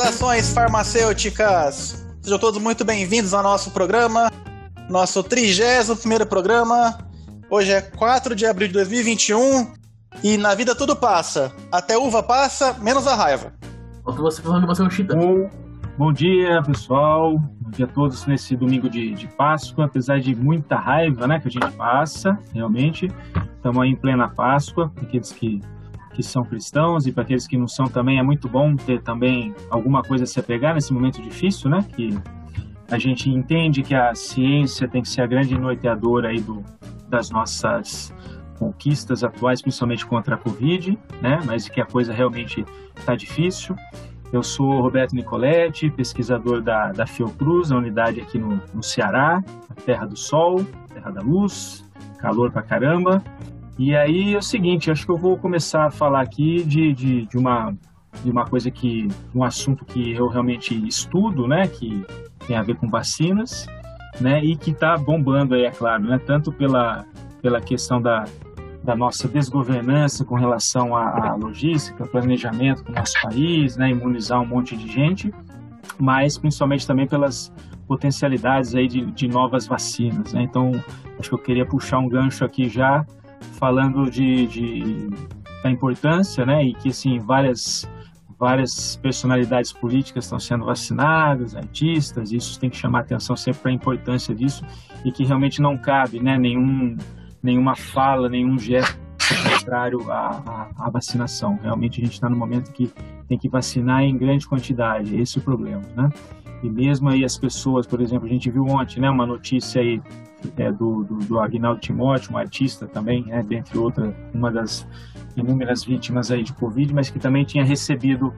Saudações farmacêuticas! Sejam todos muito bem-vindos ao nosso programa, nosso 31 programa. Hoje é 4 de abril de 2021 e na vida tudo passa. Até uva passa, menos a raiva. Falta você falando que você é um chita. Bom, bom dia, pessoal. Bom dia a todos nesse domingo de, de Páscoa. Apesar de muita raiva né, que a gente passa, realmente, estamos aí em plena Páscoa. Aqueles que que são cristãos e para aqueles que não são também é muito bom ter também alguma coisa a se apegar nesse momento difícil, né? Que a gente entende que a ciência tem que ser a grande norteadora aí do, das nossas conquistas atuais, principalmente contra a Covid, né? Mas que a coisa realmente está difícil. Eu sou Roberto Nicoletti, pesquisador da, da Fiocruz, a unidade aqui no, no Ceará, terra do sol, terra da luz, calor pra caramba. E aí é o seguinte, acho que eu vou começar a falar aqui de, de, de uma de uma coisa que um assunto que eu realmente estudo, né, que tem a ver com vacinas, né, e que está bombando aí, é claro, né, tanto pela pela questão da, da nossa desgovernança com relação à, à logística, planejamento do nosso país, né, imunizar um monte de gente, mas principalmente também pelas potencialidades aí de, de novas vacinas, né? Então, acho que eu queria puxar um gancho aqui já falando de, de, da importância, né, e que assim várias várias personalidades políticas estão sendo vacinadas, artistas, isso tem que chamar atenção sempre para a importância disso e que realmente não cabe, né, nenhum nenhuma fala, nenhum gesto contrário à, à, à vacinação. Realmente a gente está no momento que tem que vacinar em grande quantidade, esse é o problema, né? E mesmo aí as pessoas, por exemplo, a gente viu ontem, né, uma notícia aí é, do, do, do Agnaldo Timóteo, um artista também, né, dentre outras, uma das inúmeras vítimas aí de Covid, mas que também tinha recebido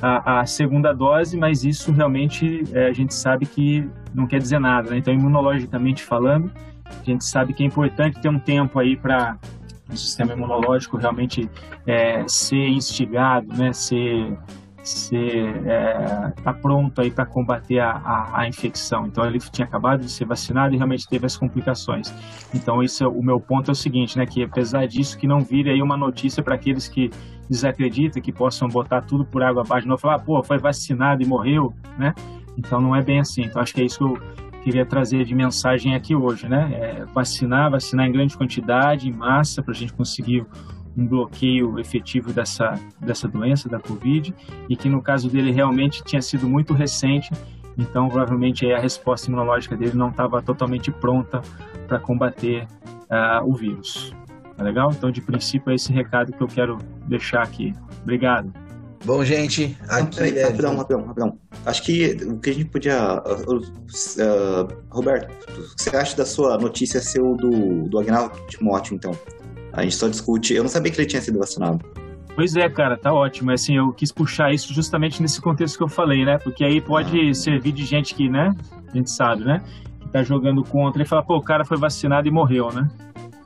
a, a segunda dose, mas isso realmente é, a gente sabe que não quer dizer nada, né? Então, imunologicamente falando, a gente sabe que é importante ter um tempo aí para o sistema imunológico realmente é, ser instigado, né, ser ser é, tá pronto aí para combater a, a, a, infecção. Então ele tinha acabado de ser vacinado e realmente teve as complicações. Então isso é, o meu ponto é o seguinte, né, que apesar disso que não vire aí uma notícia para aqueles que desacreditam, que possam botar tudo por água abaixo, não falar, pô, foi vacinado e morreu, né? Então não é bem assim. Então acho que é isso que eu queria trazer de mensagem aqui hoje, né? É vacinar, vacinar em grande quantidade, em massa, para a gente conseguir um bloqueio efetivo dessa, dessa doença, da Covid, e que no caso dele realmente tinha sido muito recente, então provavelmente a resposta imunológica dele não estava totalmente pronta para combater uh, o vírus. Tá legal? Então, de princípio, é esse recado que eu quero deixar aqui. Obrigado. Bom, gente, aqui Peraí, é... Rapidão, rapidão, rapidão. Acho que o que a gente podia... Uh, uh, Roberto, o que você acha da sua notícia ser o do, do Agnaldo Timóteo, então? A gente só discute. Eu não sabia que ele tinha sido vacinado. Pois é, cara, tá ótimo. Assim, eu quis puxar isso justamente nesse contexto que eu falei, né? Porque aí pode ah. servir de gente que, né? A gente sabe, né? Que tá jogando contra e fala, pô, o cara foi vacinado e morreu, né?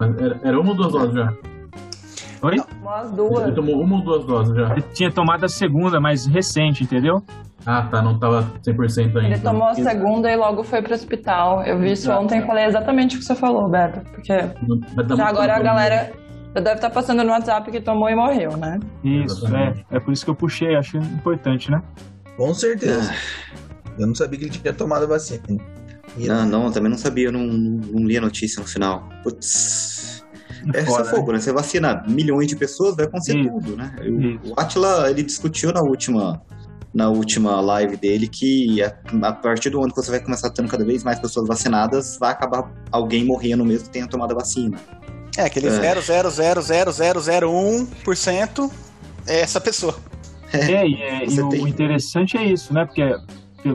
Era, era uma ou duas doses já? Oi? Umas duas. Ele tomou uma ou duas doses já? Ele tinha tomado a segunda, mas recente, entendeu? Ah, tá, não tava 100% ainda. Ele tomou a segunda e logo foi pro hospital. Eu vi isso ontem e falei exatamente o que você falou, Roberto. Porque já agora a galera já deve estar tá passando no WhatsApp que tomou e morreu, né? Isso, é. É por isso que eu puxei, acho importante, né? Com certeza. Eu não sabia que ele tinha tomado a vacina. Não, não, também não sabia, eu não, não li a notícia no final. Putz. É Fora, fogo, né? Você vacina milhões de pessoas, vai acontecer Isso. tudo, né? Isso. O Atila, ele discutiu na última na última live dele que a, a, partir do ano que você vai começar tendo cada vez mais pessoas vacinadas, vai acabar alguém morrendo mesmo que tenha tomado a vacina. É, aquele é. 0,00001% é essa pessoa. É, e, é, e o, o interessante é isso, né? Porque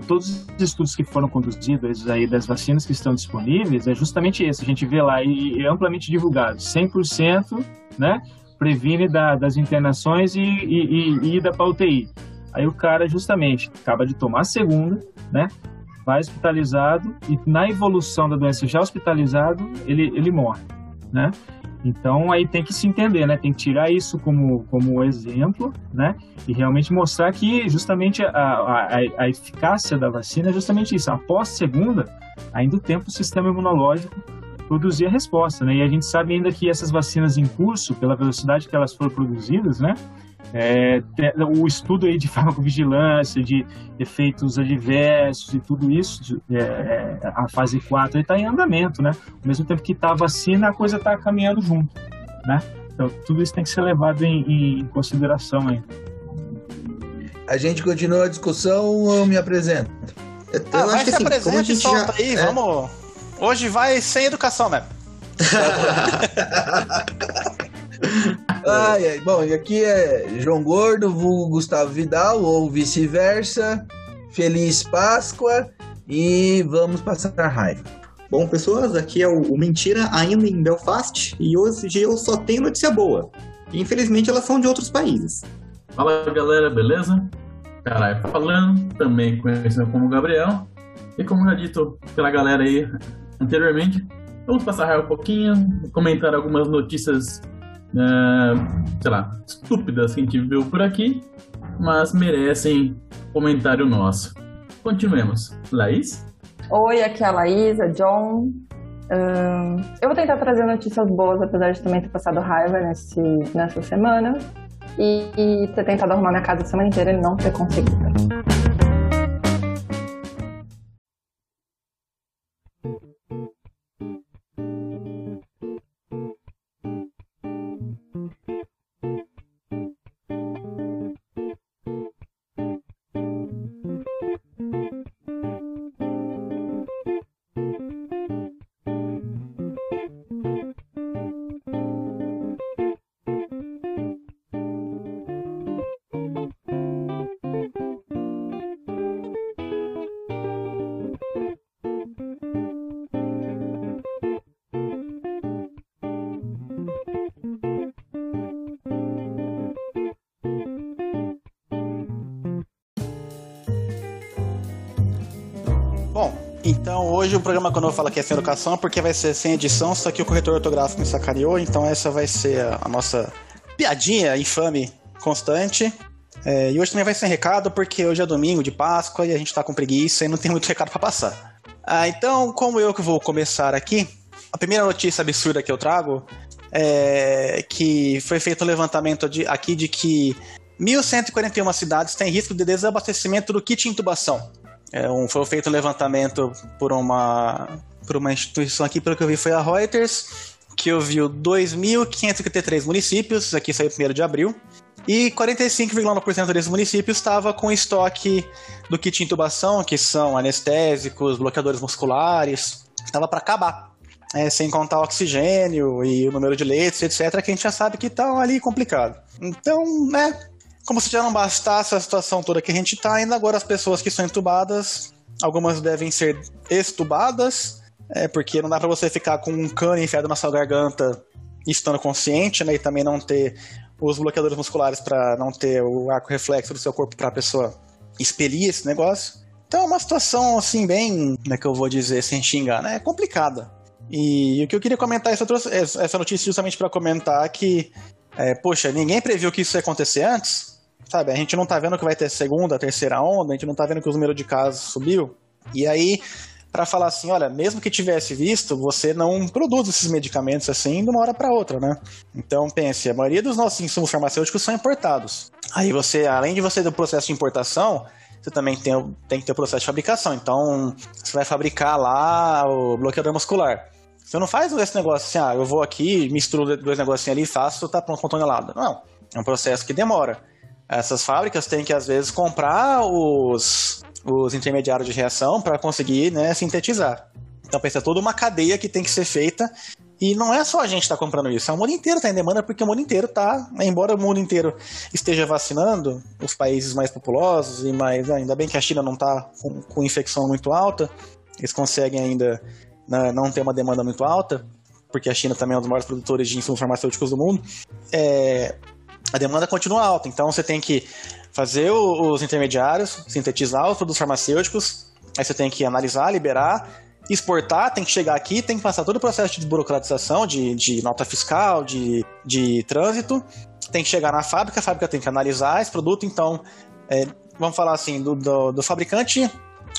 todos os estudos que foram conduzidos aí das vacinas que estão disponíveis é justamente esse. A gente vê lá e é amplamente divulgado. 100% né, previne da, das internações e, e, e ida para UTI. Aí o cara justamente acaba de tomar a segunda, né? Vai hospitalizado e na evolução da doença já hospitalizado, ele, ele morre, né? Então aí tem que se entender, né? Tem que tirar isso como, como exemplo, né? E realmente mostrar que justamente a, a, a eficácia da vacina é justamente isso. Após segunda, ainda tempo o sistema imunológico produzir a resposta, né? E a gente sabe ainda que essas vacinas em curso, pela velocidade que elas foram produzidas, né? É, o estudo aí de farmacovigilância, de efeitos adversos e tudo isso, é, é a fase 4 está em andamento, né? Ao mesmo tempo que está a vacina, a coisa está caminhando junto, né? Então, tudo isso tem que ser levado em, em consideração aí. A gente continua a discussão ou eu me apresento? Eu, ah, eu acho que assim, como a gente solta já... aí, é... vamos... Hoje vai sem educação mesmo. ai, ai. Bom, e aqui é João Gordo, vulgo Gustavo Vidal, ou vice-versa. Feliz Páscoa e vamos passar a raiva. Bom, pessoas, aqui é o, Mentira ainda em Belfast e hoje eu só tenho notícia boa. Infelizmente elas são de outros países. Fala galera, beleza? Caralho, falando, também conhecido como Gabriel. E como já dito pela galera aí anteriormente, vamos passar um pouquinho, comentar algumas notícias, uh, sei lá, estúpidas que a gente viu por aqui, mas merecem comentário nosso. Continuemos. Laís? Oi, aqui é a Laís, a John. Uh, eu vou tentar trazer notícias boas, apesar de também ter passado raiva nesse, nessa semana. E, e ter tentado arrumar minha casa a semana inteira e não ter conseguido. Hoje o programa quando eu falo que é sem educação, porque vai ser sem edição, só que o corretor ortográfico me sacaneou, então essa vai ser a, nossa piadinha infame constante. É, e hoje também vai ser recado, porque hoje é domingo de Páscoa e a gente tá com preguiça e não tem muito recado para passar. Ah, então, como eu que vou começar aqui, a primeira notícia absurda que eu trago é que foi feito um levantamento de, aqui de que 1.141 cidades têm risco de desabastecimento do kit intubação. É um, foi feito um levantamento por uma, por uma instituição aqui, pelo que eu vi foi a Reuters, que ouviu 2.553 municípios, aqui saiu 1 de abril, e 45,9% desses municípios estava com estoque do kit intubação, que são anestésicos, bloqueadores musculares, estava para acabar. É, sem contar o oxigênio e o número de leitos, etc., que a gente já sabe que está ali complicado. Então, né, como se já não bastasse a situação toda que a gente está, ainda agora as pessoas que são entubadas, algumas devem ser extubadas, é, porque não dá para você ficar com um cano enfiado na sua garganta estando consciente, né, e também não ter os bloqueadores musculares para não ter o arco reflexo do seu corpo para a pessoa expelir esse negócio. Então é uma situação assim bem, como é que eu vou dizer sem xingar, né, é complicada. E o que eu queria comentar, essa, essa notícia justamente para comentar que, é, poxa, ninguém previu que isso ia acontecer antes, Sabe, a gente não tá vendo que vai ter segunda, terceira onda, a gente não tá vendo que o número de casos subiu. E aí, para falar assim, olha, mesmo que tivesse visto, você não produz esses medicamentos assim de uma hora para outra, né? Então pense, a maioria dos nossos insumos farmacêuticos são importados. Aí você, além de você do processo de importação, você também tem, tem que ter o processo de fabricação. Então, você vai fabricar lá o bloqueador muscular. Você não faz esse negócio assim, ah, eu vou aqui, misturo dois negocinhos ali, faço, tá pronto com tonelada. Não. É um processo que demora essas fábricas têm que, às vezes, comprar os, os intermediários de reação para conseguir né, sintetizar. Então, pensa, é toda uma cadeia que tem que ser feita. E não é só a gente que está comprando isso, é o mundo inteiro está em demanda, porque o mundo inteiro está, embora o mundo inteiro esteja vacinando, os países mais populosos, e mais ainda bem que a China não está com, com, infecção muito alta, eles conseguem ainda né, não ter uma demanda muito alta, porque a China também é um dos maiores produtores de insumos farmacêuticos do mundo. É, a demanda continua alta. Então você tem que fazer os intermediários, sintetizar os produtos farmacêuticos, aí você tem que analisar, liberar, exportar, tem que chegar aqui, tem que passar todo o processo de burocratização, de, de nota fiscal, de, de trânsito, tem que chegar na fábrica, a fábrica tem que analisar esse produto, então, é, vamos falar assim, do, do, do, fabricante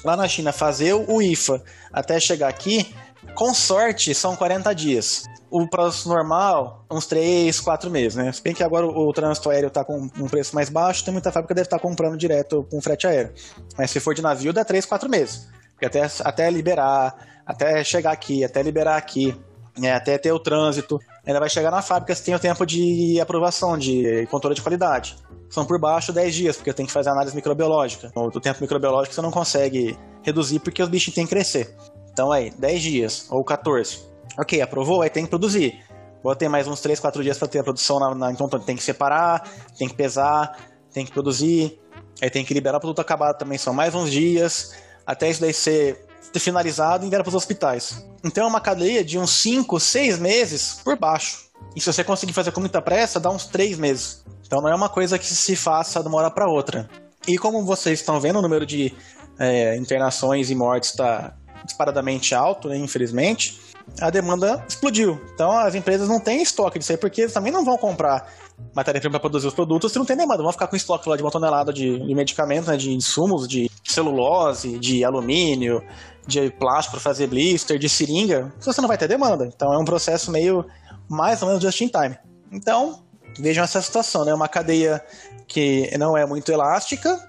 lá na China fazer o IFA até chegar aqui, Com sorte, são 40 dias. O prazo normal, uns 3, 4 meses, né? Se bem que agora o, o trânsito aéreo está com um preço mais baixo, tem muita fábrica que deve estar tá comprando direto com frete aéreo. Mas se for de navio, dá 3, 4 meses. Porque até, até liberar, até chegar aqui, até liberar aqui, né, até ter o trânsito, ainda vai chegar na fábrica se tem o tempo de aprovação, de controle de qualidade. São por baixo 10 dias, porque tem que fazer análise microbiológica. O tempo microbiológico você não consegue reduzir porque os bichos têm que crescer. Então aí, 10 dias ou 14. Ok, aprovou, aí tem que produzir. Vou ter mais uns 3, 4 dias para ter a produção na, na, Então tem que separar, tem que pesar, tem que produzir. Aí tem que liberar o produto acabado também, são mais uns dias. Até isso daí ser finalizado e enviado para os hospitais. Então é uma cadeia de uns 5, 6 meses por baixo. E se você conseguir fazer com muita pressa, dá uns 3 meses. Então não é uma coisa que se faça de uma hora para outra. E como vocês estão vendo, o número de é, internações e mortes está disparadamente alto, né, infelizmente, a demanda explodiu. Então as empresas não têm estoque disso aí, porque eles também não vão comprar matéria-prima para produzir os produtos se não tem demanda. Vão ficar com estoque lá de uma tonelada de, de medicamentos, né, de insumos, de celulose, de alumínio, de plástico para fazer blister, de seringa, se você não vai ter demanda. Então é um processo meio mais ou menos just in time. Então, vejam essa situação, né? Uma cadeia que não é muito elástica,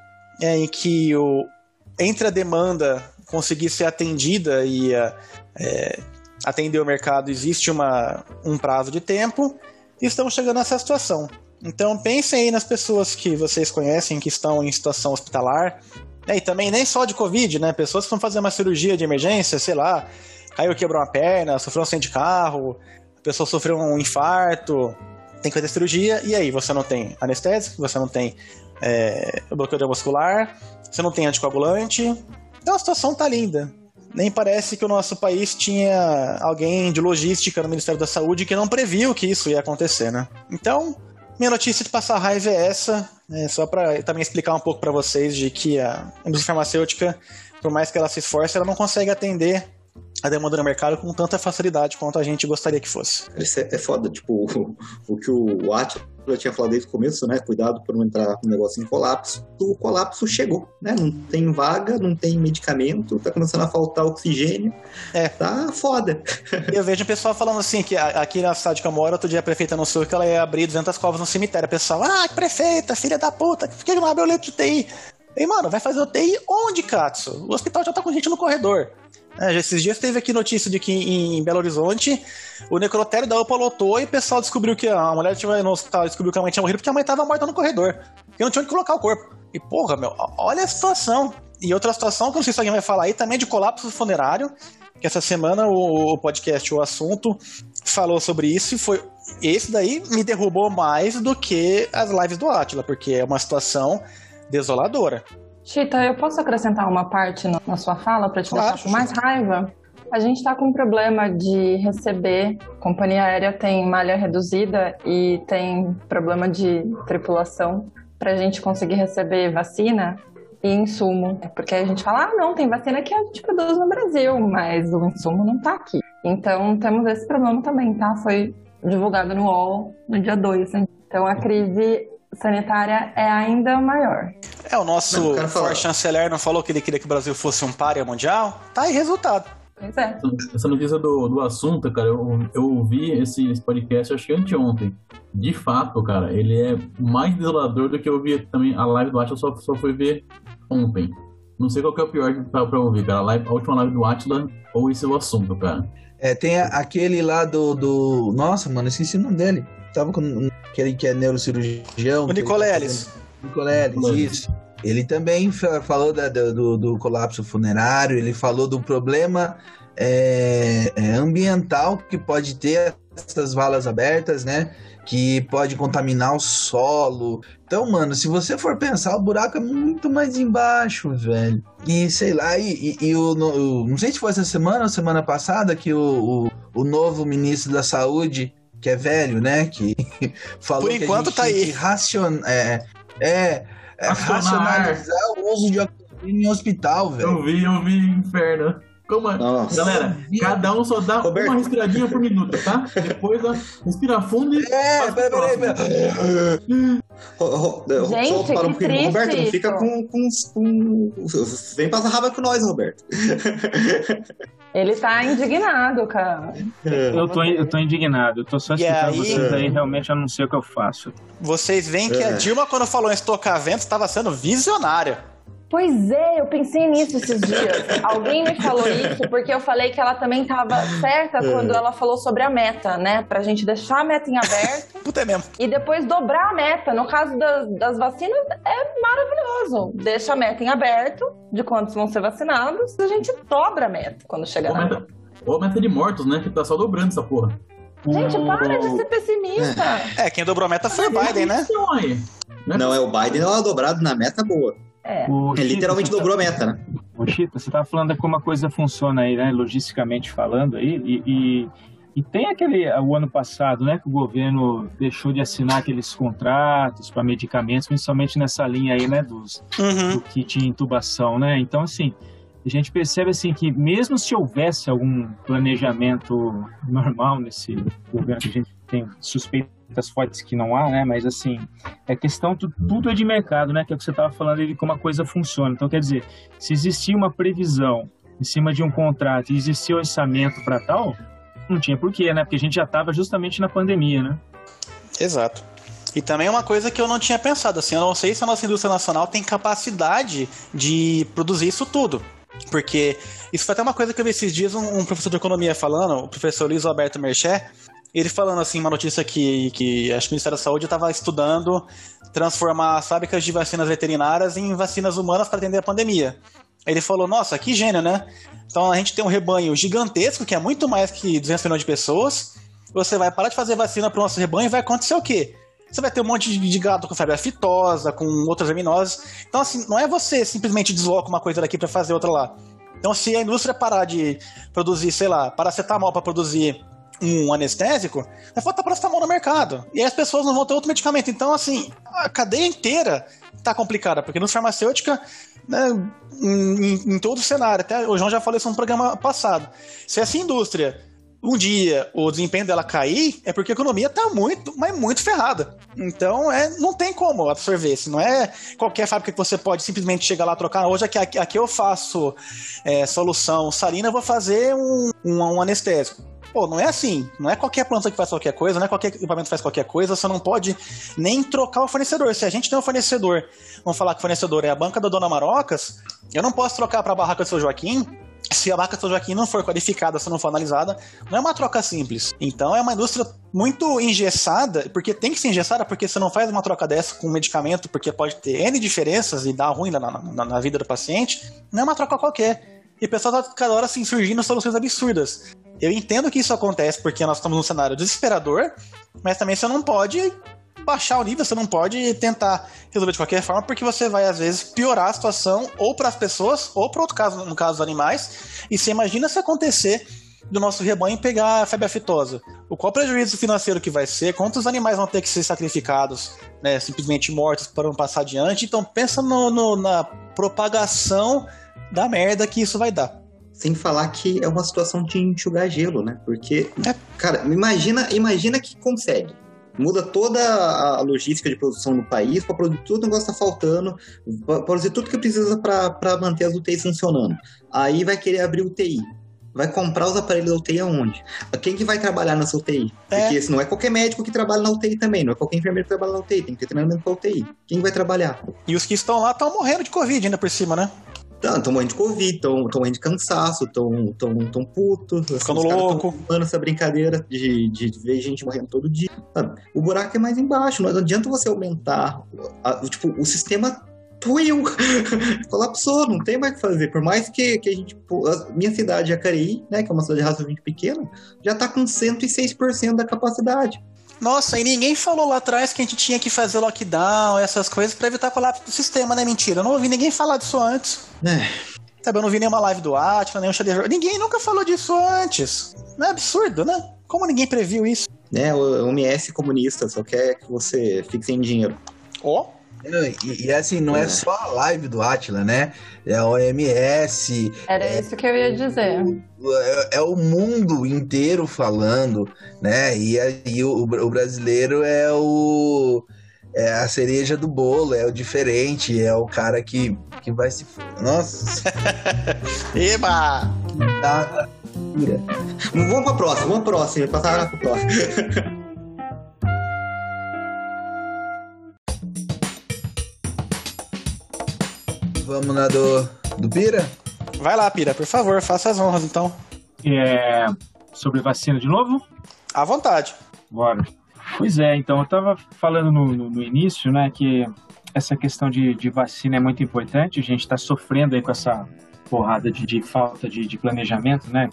é, em que o, entre a demanda conseguir ser atendida e é, atender o mercado existe uma, um prazo de tempo, e estamos chegando nessa situação. Então pensem aí nas pessoas que vocês conhecem que estão em situação hospitalar, né, e também nem só de Covid, né? Pessoas que vão fazer uma cirurgia de emergência, sei lá, caiu, quebrou uma perna, sofreu um acidente de carro, a pessoa sofreu um infarto, tem que fazer cirurgia, e aí você não tem anestésico, você não tem é, bloqueador muscular, você não tem anticoagulante, então a situação tá linda. Nem parece que o nosso país tinha alguém de logística no Ministério da Saúde que não previu que isso ia acontecer, né? Então, minha notícia de passar raiva é essa, né, só para também explicar um pouco para vocês de que a indústria farmacêutica, por mais que ela se esforce, ela não consegue atender a demanda no mercado com tanta facilidade quanto a gente gostaria que fosse. Isso é, é foda, tipo, o, o que o Atila já tinha falado desde o começo, né? Cuidado por não entrar um negócio em colapso. O colapso chegou, né? Não tem vaga, não tem medicamento, tá começando a faltar oxigênio. É. Tá foda. Eu vejo o pessoal falando assim, que aqui na cidade que eu moro, outro dia a prefeita anunciou que ela ia abrir 200 covas no cemitério. O pessoal, ah, prefeita, filha da puta, por que não abre o leito de TI? E, mano, vai fazer UTI onde, Katsu? O hospital já tá com gente no corredor. É, esses dias teve aqui notícia de que em Belo Horizonte o necrotério da UPA lotou e o pessoal descobriu que a mulher tinha no hospital descobriu que a mãe tinha morrido porque a mãe tava morta no corredor. E não tinha onde colocar o corpo. E porra, meu, olha a situação. E outra situação que eu não sei se alguém vai falar aí também de colapso funerário. Que essa semana o, o podcast O Assunto falou sobre isso e foi. Esse daí me derrubou mais do que as lives do Atila, porque é uma situação desoladora. Chita, eu posso acrescentar uma parte na sua fala para te claro, deixar com mais raiva? A gente está com um problema de receber. A companhia aérea tem malha reduzida e tem problema de tripulação para a gente conseguir receber vacina e insumo. Porque a gente fala, ah, não, tem vacina que a gente produz no Brasil, mas o insumo não está aqui. Então temos esse problema também, tá? Foi divulgado no UOL no dia 2. Então a crise sanitária é ainda maior. É, o nosso for chanceler não falou que ele queria que o Brasil fosse um párea mundial? Tá aí resultado. Pois é. Essa notícia do, do assunto, cara, eu, eu ouvi esse, esse podcast acho que anteontem. De fato, cara, ele é mais desolador do que eu vi também a live do Atila, só, só fui ver ontem. Não sei qual que é o pior pra, pra ouvir, cara. A, live, a última live do Atila ou esse é o assunto, cara. É, tem aquele lá do, do. Nossa, mano, esqueci o nome dele. Tava com aquele que é neurocirurgião. O Nicoleles. Nicoleles, isso. Ele também falou da, do, do, colapso funerário, ele falou do problema é, é, ambiental que pode ter essas valas abertas, né? Que pode contaminar o solo. Então, mano, se você for pensar, o buraco é muito mais embaixo, velho. E sei lá, e, e, e o, no, não sei se foi essa semana ou semana passada que o, o, o novo ministro da Saúde que é velho, né? Que falou Por enquanto que tá aí. Racion... É, é, é racionalizar o uso de oxigênio em hospital, velho. Eu vi, eu vi inferno. Como é? Galera, cada um só dá Roberto. uma respiradinha por minuto, tá? Depois, ó, respira fundo e. É, peraí, peraí, peraí. Gente, um pouquinho. Roberto, não fica com, com, com. Vem passar raba com nós, Roberto. Ele tá indignado, cara. Eu tô, eu tô indignado. Eu tô só escutando aí... vocês aí, realmente eu não sei o que eu faço. Vocês veem que é. a Dilma, quando falou em estocar vento, estava sendo visionária. Pois é, eu pensei nisso esses dias. Alguém me falou isso porque eu falei que ela também estava certa é. quando ela falou sobre a meta, né? Pra gente deixar a meta em aberto. Puta é mesmo. E depois dobrar a meta. No caso das, das vacinas, é maravilhoso. Deixa a meta em aberto de quantos vão ser vacinados. A gente dobra a meta quando chegar ou meta, Ou a meta de mortos, né? Que tá só dobrando essa porra. Gente, para de ser pessimista. É, quem dobrou a meta foi o Biden, né? Não, é o Biden, ela dobrado na meta boa. É. O Ele literalmente dobrou a meta, né? O Chita, você estava falando de como a coisa funciona aí, né? Logisticamente falando aí, e, e, e, tem aquele, o ano passado, né, que o governo deixou de assinar aqueles contratos para medicamentos, principalmente nessa linha aí, né, dos, uhum. do kit de intubação, né? Então, assim, a gente percebe assim que mesmo se houvesse algum planejamento normal nesse governo que a gente tem suspeito muitas fortes que não há, né? Mas assim, é questão, tudo é de mercado, né? Que é o que você estava falando de como a coisa funciona. Então, quer dizer, se existia uma previsão em cima de um contrato e existia orçamento para tal, não tinha porquê, né? Porque a gente já estava justamente na pandemia, né? Exato. E também uma coisa que eu não tinha pensado, assim, eu não sei se a nossa indústria nacional tem capacidade de produzir isso tudo. Porque isso foi até uma coisa que eu vi esses dias um, um professor de economia falando, o professor Luiz Alberto Merché, ele falando assim, uma notícia que, que acho que o Ministério da Saúde estava estudando transformar as fábricas de vacinas veterinárias em vacinas humanas para atender a pandemia. Ele falou, nossa, que gênio, né? Então a gente tem um rebanho gigantesco, que é muito mais que 200 milhões de pessoas. Você vai parar de fazer vacina para o nosso rebanho e vai acontecer o quê? Você vai ter um monte de gado com febre aftosa, com outras verminoses. Então, assim, não é você simplesmente desloca uma coisa daqui para fazer outra lá. Então, se a indústria parar de produzir, sei lá, paracetamol para produzir um anestésico, vai faltar paracetamol no mercado. E aí as pessoas não vão ter outro medicamento. Então, assim, a cadeia inteira tá complicada, porque no farmacêutica, né, em, em, todo o cenário, até o João já falou isso no programa passado. Se essa indústria um dia o desempenho dela cair, é porque a economia tá muito, mas muito ferrada. Então, é, não tem como absorver. Se não é qualquer fábrica que você pode simplesmente chegar lá trocar. Hoje aqui, aqui, eu faço é, solução salina, eu vou fazer um, um, um anestésico Pô, não é assim. Não é qualquer planta que faz qualquer coisa, não é qualquer equipamento que faz qualquer coisa. Você não pode nem trocar o fornecedor. Se a gente tem um fornecedor, vamos falar que o fornecedor é a banca da Dona Marocas, eu não posso trocar para a barraca do seu Joaquim se a barraca do Joaquim não for qualificada, se não for analisada, não é uma troca simples. Então é uma indústria muito engessada, porque tem que ser engessada, porque você não faz uma troca dessa com um medicamento, porque pode ter N diferenças e dar ruim na, na, na vida do paciente. Não é uma troca qualquer. E o pessoal tá cada hora assim surgindo soluções absurdas. Eu entendo que isso acontece porque nós estamos num cenário desesperador, mas também você não pode baixar o nível, você não pode tentar resolver de qualquer forma, porque você vai às vezes piorar a situação ou para as pessoas ou para outro caso, no caso dos animais. E você imagina se acontecer do nosso rebanho pegar a febre aftosa. O qual prejuízo financeiro que vai ser? Quantos animais vão ter que ser sacrificados, né, simplesmente mortos para não passar adiante? Então pensa no, no, na propagação da merda que isso vai dar. Sem falar que é uma situação de enxugar gelo, né? Porque, é. cara, imagina, imagina que consegue. Muda toda a logística de produção no país para produzir tudo que negócio está faltando, para produzir tudo que precisa para manter as UTIs funcionando. Aí vai querer abrir UTI. Vai comprar os aparelhos da UTI aonde? Quem que vai trabalhar nessa UTI? É. Porque se não é qualquer médico que trabalha na UTI também, não é qualquer enfermeiro que trabalha na UTI, tem que ter treinamento para UTI. Quem vai trabalhar? E os que estão lá estão morrendo de Covid ainda por cima, né? Estão morrendo de Covid, estão morrendo de cansaço, estão tão, tão putos. Assim, Ficando louco. Estão essa brincadeira de, de, ver gente morrendo todo dia. Sabe? O buraco é mais embaixo. Não adianta você aumentar. A, tipo, o sistema doeu. Colapsou, não tem mais o que fazer. Por mais que, que a gente. A minha cidade, Jacareí, né, que é uma cidade razoavelmente pequena, já está com 106% da capacidade. Nossa, e ninguém falou lá atrás que a gente tinha que fazer lockdown, essas coisas, para evitar colapso do sistema, né? Mentira. Eu não ouvi ninguém falar disso antes. É. Sabe, eu não vi nenhuma live do Atlas, nenhum Shadow. Ninguém nunca falou disso antes. Não é absurdo, né? Como ninguém previu isso? É, o OMS comunista só quer que você fique sem dinheiro. Ó, oh, E, e, assim, não é. é. só a live do Atila, né? É a OMS. Era é, isso que eu ia dizer. É, é, o mundo inteiro falando, né? E, e o, o brasileiro é o. É a cereja do bolo, é o diferente, é o cara que, que vai se. Nossa! Eba! Tá, Vamos pra próxima, vamos pra próxima, passar pra próxima. Vamos na do, do Pira? Vai lá, Pira, por favor, faça as honras então. É, sobre vacina de novo? À vontade. Bora. Pois é, então, eu estava falando no, no, no, início, né, que essa questão de, de vacina é muito importante. A gente está sofrendo aí com essa porrada de, de falta de, de, planejamento, né?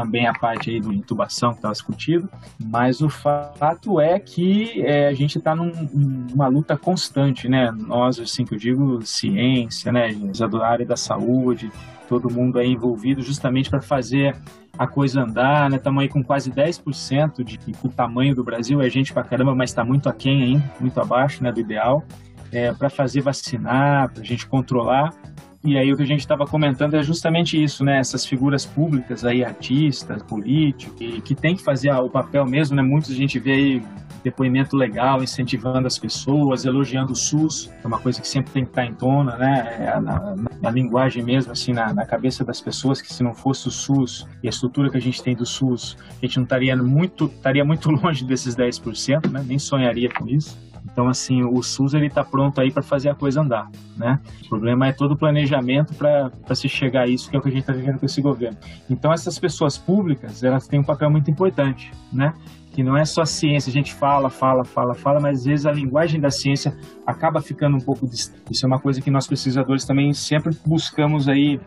Também a parte aí do intubação que estava discutido, mas o fato é que é, a gente está numa luta constante, né? Nós, assim que eu digo, ciência, né? Da área da saúde, todo mundo aí envolvido justamente para fazer a coisa andar, né? Estamos aí com quase 10% de o tamanho do Brasil, é gente pra caramba, mas está muito aquém ainda, muito abaixo, né, do ideal. É, para fazer vacinar, para a gente controlar. E aí o que a gente estava comentando é justamente isso, né? Essas figuras públicas aí, artistas, políticos, que, que tem que fazer o papel mesmo, né? Muitos a gente vê aí depoimento legal, incentivando as pessoas, elogiando o SUS, é uma coisa que sempre tem que estar em tona, né? É na, na, na linguagem mesmo, assim, na, na, cabeça das pessoas, que se não fosse o SUS e a estrutura que a gente tem do SUS, a gente não estaria muito, estaria muito longe desses 10%, né? Nem sonharia com isso. Então, assim, o SUS ele está pronto aí para fazer a coisa andar, né? O problema é todo o planejamento para se chegar a isso, que é o que a gente está vivendo com esse governo. Então, essas pessoas públicas, elas têm um papel muito importante, né? Que não é só ciência, a gente fala, fala, fala, fala, mas às vezes a linguagem da ciência acaba ficando um pouco distante. Isso é uma coisa que nós pesquisadores também sempre buscamos aí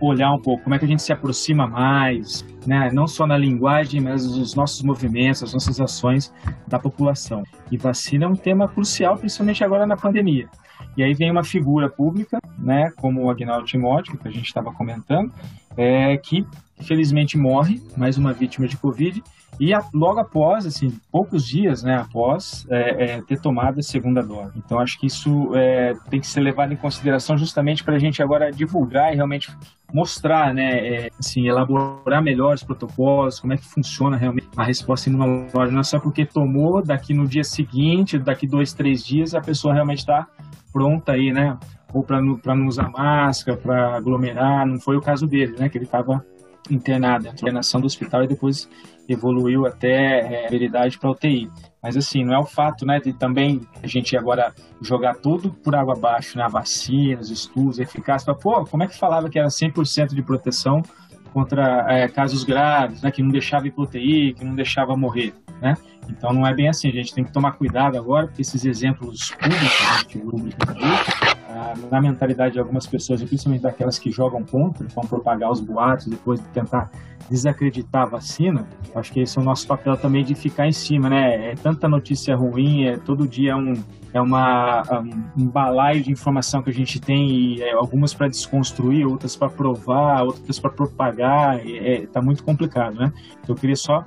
olhar um pouco como é que a gente se aproxima mais, né? não só na linguagem, mas os nossos movimentos, as nossas ações da população. E vacina é um tema crucial, principalmente agora na pandemia. E aí vem uma figura pública, né, como o Agnaldo Timóteo, que a gente estava comentando, é, que infelizmente morre, mais uma vítima de Covid, e a, logo após, assim, poucos dias né, após é, é, ter tomado a segunda dose. Então, acho que isso é, tem que ser levado em consideração justamente para a gente agora divulgar e realmente mostrar, né, é, assim, elaborar melhor os protocolos, como é que funciona realmente a resposta imunológica. Não é só porque tomou, daqui no dia seguinte, daqui dois, três dias, a pessoa realmente está pronta aí, né? Ou para não usar máscara, para aglomerar. Não foi o caso dele, né? Que ele estava internado, internação do hospital e depois evoluiu até é, veridade para UTI. Mas assim, não é o fato, né, de também a gente agora jogar tudo por água abaixo, né, vacinas, estudos, eficácia, pô, como é que falava que era 100% de proteção contra é, casos graves, né, que não deixava ir para UTI, que não deixava morrer, né? Então não é bem assim, a gente tem que tomar cuidado agora, porque esses exemplos públicos o público na mentalidade de algumas pessoas, principalmente daquelas que jogam contra, vão propagar os boatos, depois de tentar desacreditar a vacina, acho que esse é o nosso papel também de ficar em cima, né? É tanta notícia ruim, é todo dia um, é uma um, um balaio de informação que a gente tem, e, é, algumas para desconstruir, outras para provar, outras para propagar, é, tá muito complicado, né? Então eu queria só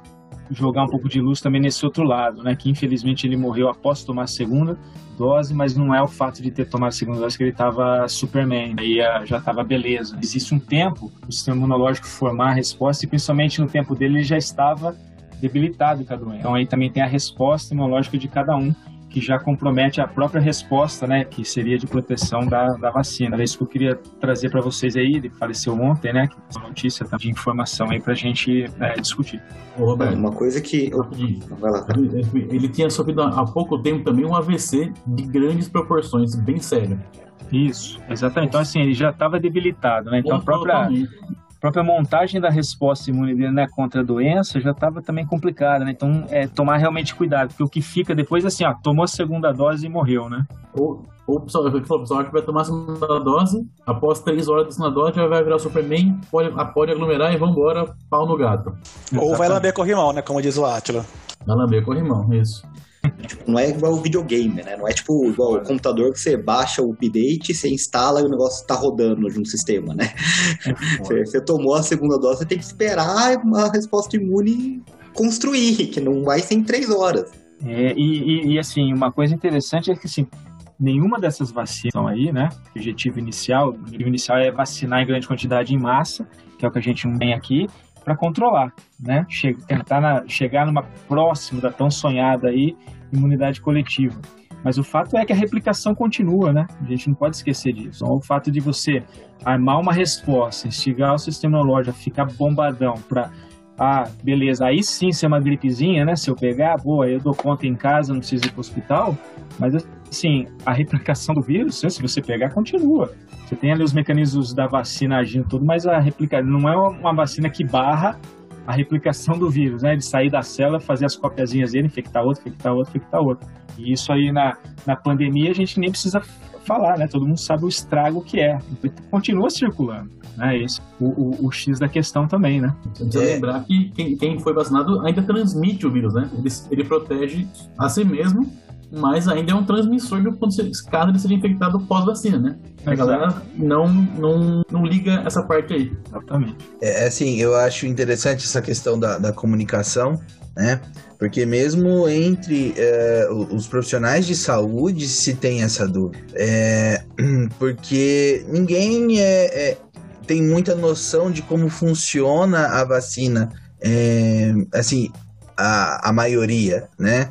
jogar um pouco de luz também nesse outro lado, né? Que infelizmente ele morreu após tomar a segunda dose, mas não é o fato de ter tomado a segunda dose que ele estava Superman, aí já estava beleza. Existe um tempo o sistema imunológico formar a resposta e principalmente no tempo dele ele já estava debilitado com a doença. Então aí também tem a resposta imunológica de cada um que já compromete a própria resposta, né, que seria de proteção da, da vacina. É isso que eu queria trazer para vocês aí, ele faleceu ontem, né, que é uma notícia de informação aí para a gente é, discutir. Ô, Roberto, uma coisa que... Vai lá. Ele, ele tinha sofrido há pouco tempo também um AVC de grandes proporções, bem sério. Isso, exatamente. Então, assim, ele já estava debilitado, né? Então, a própria, própria montagem da resposta imune dele né, contra a doença já estava também complicada, né? Então, é tomar realmente cuidado, porque o que fica depois, assim, ó, tomou a segunda dose e morreu, né? Ou, ou o pessoal, o pessoal que vai tomar a segunda dose, após três horas da segunda dose, já vai virar Superman, pode, pode aglomerar e vambora, pau no gato. Ou vai lamber corrimão, né? Como diz o Atila. Vai lamber corrimão, isso. Tipo, não é igual o videogame, né? Não é tipo igual o computador que você baixa o update, você instala e o negócio tá rodando no sistema, né? Você, você, tomou a segunda dose, você tem que esperar uma resposta imune construir, que não vai ser em três horas. É, e, e, e, assim, uma coisa interessante é que assim, nenhuma dessas vacinas aí, né? O objetivo inicial, o objetivo inicial é vacinar em grande quantidade em massa, que é o que a gente tem aqui, para controlar, né? Che tentar na, chegar numa próxima da tão sonhada aí imunidade coletiva. Mas o fato é que a replicação continua, né? A gente não pode esquecer disso. O fato de você armar uma resposta, instigar o sistema imunológico ficar bombadão para ah, beleza, aí sim se é uma gripezinha, né? Se eu pegar, boa, eu dou conta em casa, não preciso ir para o hospital. Mas, assim, a replicação do vírus, né, se você pegar, continua. Você tem ali os mecanismos da vacina agindo tudo, mas a replicação não é uma vacina que barra a replicação do vírus, né? De sair da célula, fazer as copiazinhas dele, infectar outro, infectar outro, infectar outro. E isso aí na, na pandemia a gente nem precisa falar, né? Todo mundo sabe o estrago que é. Continua circulando. Né? Esse o, o, o X da questão também, né? Precisa é. lembrar que quem, quem, foi vacinado ainda transmite o vírus, né? Ele, ele protege a si mesmo, mas ainda é um transmissor do, caso ele seja infectado pós-vacina, né? A galera não, não, não liga essa parte aí. Exatamente. É, assim, eu acho interessante essa questão da, da comunicação, né? Porque mesmo entre é, os profissionais de saúde se tem essa dúvida. É, porque ninguém é, é, tem muita noção de como funciona a vacina. É, assim, a, a maioria, né?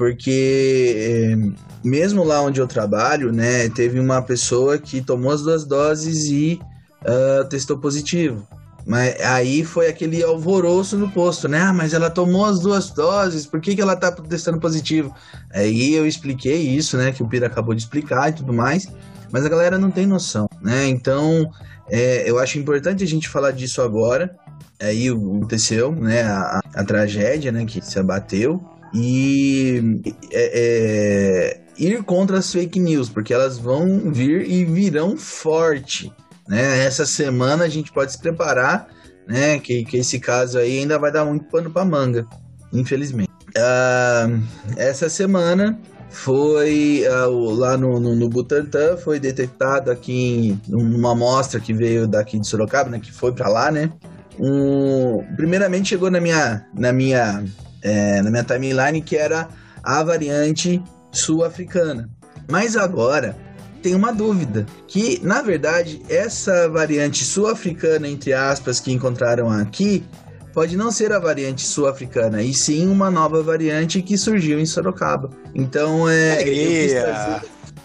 Porque é, mesmo lá onde eu trabalho, né, teve uma pessoa que tomou as duas doses e uh, testou positivo. Mas aí foi aquele alvoroço no posto, né? Ah, mas ela tomou as duas doses, por que, que ela tá testando positivo? Aí eu expliquei isso, né? Que o Pira acabou de explicar e tudo mais. Mas a galera não tem noção, né? Então, é, eu acho importante a gente falar disso agora. Aí aconteceu, né? A, a tragédia, né? Que se abateu. E é, é, ir contra as fake news, porque elas vão vir e virão forte. Né? Essa semana a gente pode se preparar, né? Que, que esse caso aí ainda vai dar muito pano para manga, infelizmente. Uh, essa semana foi uh, lá no, no, no, Butantan, foi detectado aqui em uma amostra que veio daqui de Sorocaba, né? Que foi para lá, né? Um, primeiramente chegou na minha, na minha, é, na minha timeline que era a variante sul-africana. Mas agora tem uma dúvida, que na verdade essa variante sul-africana, entre aspas, que encontraram aqui, pode não ser a variante sul-africana, e sim uma nova variante que surgiu em Sorocaba. Então é.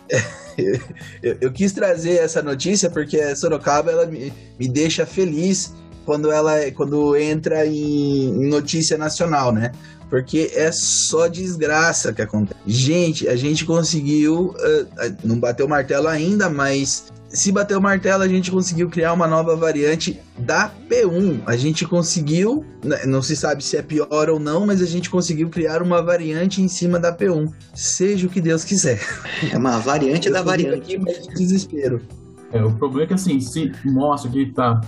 Eu, eu, eu quis trazer essa notícia porque Sorocaba ela me, me deixa feliz quando ela quando entra em notícia nacional, né? Porque é só desgraça que acontece. Gente, a gente conseguiu. Uh, não bateu o martelo ainda, mas se bater o martelo, a gente conseguiu criar uma nova variante da P1. A gente conseguiu, né, não se sabe se é pior ou não, mas a gente conseguiu criar uma variante em cima da P1. Seja o que Deus quiser. É uma variante da variante. Aqui, mas desespero. É, o problema é que assim, se mostra que tá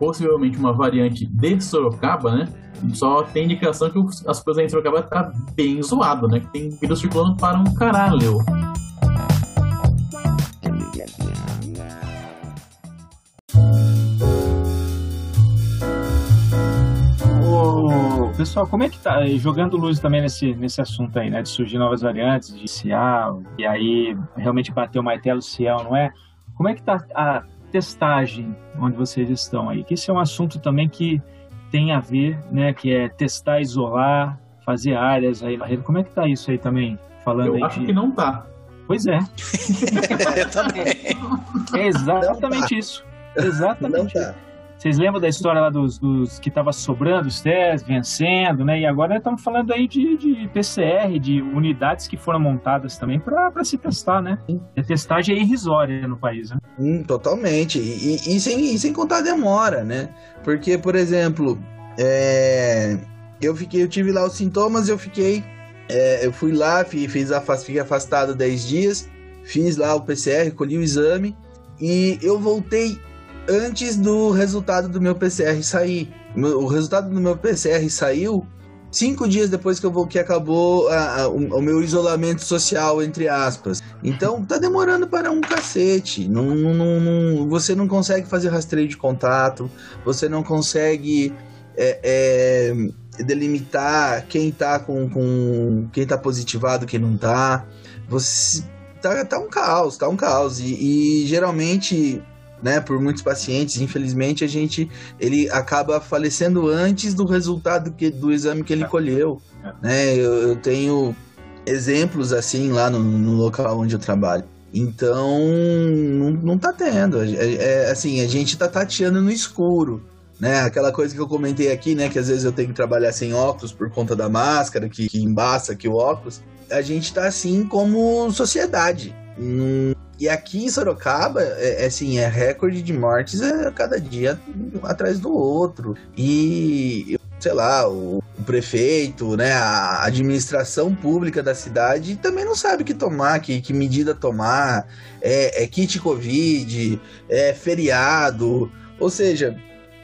possivelmente uma variante de Sorocaba, né? Só tem indicação que as coisas em Sorocaba tá bem zoado, né? Que tem vírus circulando para um caralho. pessoal, como é que tá? Jogando luz também nesse, nesse assunto aí, né? De surgir novas variantes de Cial, e aí realmente bater o martelo Cial, não é? Como é que tá a testagem onde vocês estão aí? Que esse é um assunto também que tem a ver, né? Que é testar, isolar, fazer áreas aí. Como é que tá isso aí também? Falando Eu acho de... que não tá. Pois é. Eu também. É exatamente isso. Exatamente. Não tá. Vocês lembram da história lá dos, dos que estava sobrando os testes, vencendo, né? E agora estamos falando aí de, de, PCR, de unidades que foram montadas também para se testar, né? A testagem é irrisória no país, né? Hum, totalmente. E, e, e, sem, e sem contar a demora, né? Porque, por exemplo, é... eu fiquei, eu tive lá os sintomas, eu fiquei. É, eu fui lá, fiz a, fiquei afastado 10 dias, fiz lá o PCR, colhi o exame e eu voltei antes do resultado do meu PCR sair. O resultado do meu PCR saiu cinco dias depois que, eu, que acabou a, a, o, o, meu isolamento social, entre aspas. Então tá demorando para um cacete. Não, não, não, você não consegue fazer rastreio de contato, você não consegue é, é, delimitar quem tá com, com. quem tá positivado, quem não tá. Você tá, tá um caos, tá um caos. E, e geralmente né, por muitos pacientes, infelizmente a gente ele acaba falecendo antes do resultado que, do exame que ele é. colheu, é. né? Eu, eu, tenho exemplos assim lá no, no, local onde eu trabalho. Então não, não tá tendo, é, é, assim a gente tá tateando no escuro. Né, aquela coisa que eu comentei aqui, né, que às vezes eu tenho que trabalhar sem óculos por conta da máscara, que, que embaça aqui o óculos. A gente tá assim como sociedade. Hum, e aqui em Sorocaba, é, é, assim, é recorde de mortes é cada dia atrás do outro. E sei lá, o, o, prefeito, né, a administração pública da cidade também não sabe o que tomar, que, que medida tomar, é, é kit Covid, é feriado, ou seja,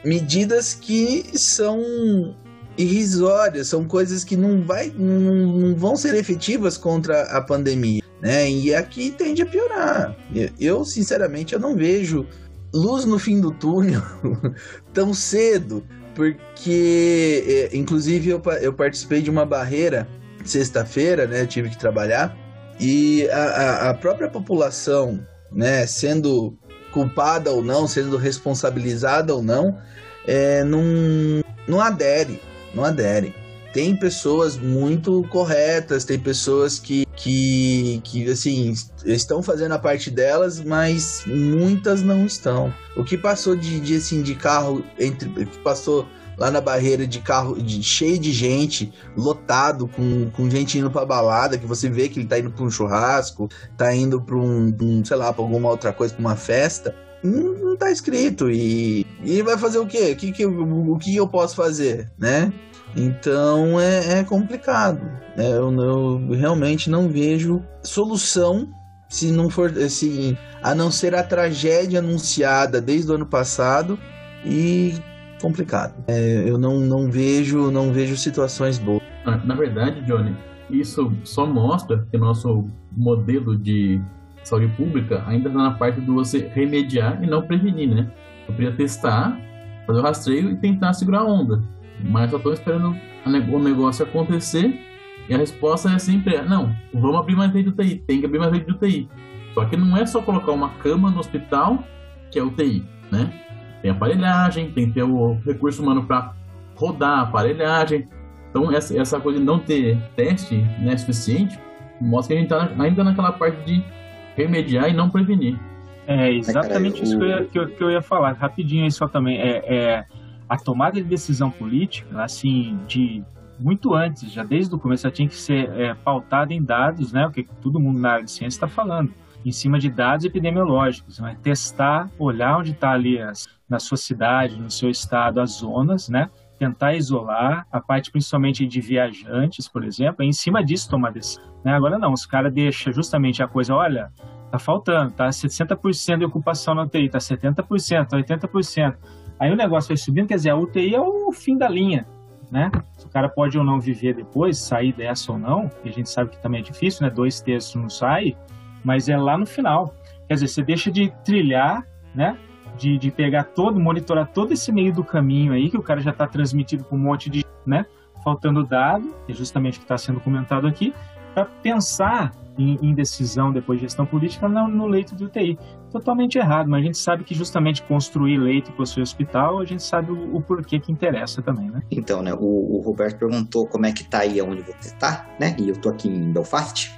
medidas que são irrisórias, são coisas que não, vai, não, não vão ser efetivas contra a pandemia né? E aqui tende a piorar. Eu, sinceramente, eu não vejo luz no fim do túnel tão cedo, porque, é, inclusive, eu, eu participei de uma barreira sexta-feira, né? Eu tive que trabalhar e a, a própria população, né? Sendo culpada ou não, sendo responsabilizada ou não, é, não, não adere, não adere tem pessoas muito corretas, tem pessoas que, que, que assim, estão fazendo a parte delas, mas muitas não estão. O que passou de, de assim, de carro, entre, passou lá na barreira de carro de, cheio de gente, lotado, com, com gente indo pra balada, que você vê que ele tá indo pra um churrasco, tá indo pra um, um sei lá, pra alguma outra coisa, pra uma festa. Não, não tá escrito. E, e vai fazer o quê? O que, que, o, o que eu posso fazer, né? Então é, é complicado. É, eu, eu, realmente não vejo solução se não for assim, a não ser a tragédia anunciada desde o ano passado e complicado. É, eu não, não vejo não vejo situações boas. Ah, na verdade, Johnny, isso só mostra que nosso modelo de saúde pública ainda está na parte do você remediar e não prevenir, né? Eu queria testar, fazer o rastreio e tentar segurar a onda. Mas eu tô esperando o negócio acontecer e a resposta é sempre: não, vamos abrir mais rede de UTI, tem que abrir mais rede de UTI. Só que não é só colocar uma cama no hospital que é UTI, né? Tem aparelhagem, tem que ter o recurso humano para rodar a aparelhagem. Então, essa, essa coisa de não ter teste né, suficiente mostra que a gente está ainda naquela parte de remediar e não prevenir. É exatamente isso que eu, ia, que, eu, que eu ia falar. Rapidinho aí só também. É, é, a tomada de decisão política, assim, de muito antes, já desde o começo, já tinha que ser é, pautada em dados, né? O que todo mundo na área de ciência está falando, em cima de dados epidemiológicos, né? testar, olhar onde está ali as, na sua cidade, no seu estado, as zonas, né? Tentar isolar a parte principalmente de viajantes, por exemplo, em cima disso tomar decisão. Né? Agora não, os caras deixam justamente a coisa, olha, tá faltando, tá 60% de ocupação na UTI, tá 70%, tá 80%. Aí o negócio vai subindo, quer dizer, a UTI é o fim da linha, né? Se o cara pode ou não viver depois, sair dessa ou não, e a gente sabe que também é difícil, né? Dois terços não sai, mas é lá no final. Quer dizer, você deixa de trilhar, né? De, de pegar todo, monitorar todo esse meio do caminho aí, que o cara já está transmitido com um monte de, né? Faltando dado, que é justamente o que está sendo comentado aqui, para pensar em, em, decisão depois de gestão política no, no, leito de UTI. Totalmente errado, mas a gente sabe que justamente construir leito e construir hospital, a gente sabe o, o porquê que interessa também, né? Então, né, o, o, Roberto perguntou como é que tá aí onde você tá, né? E eu tô aqui em Belfast.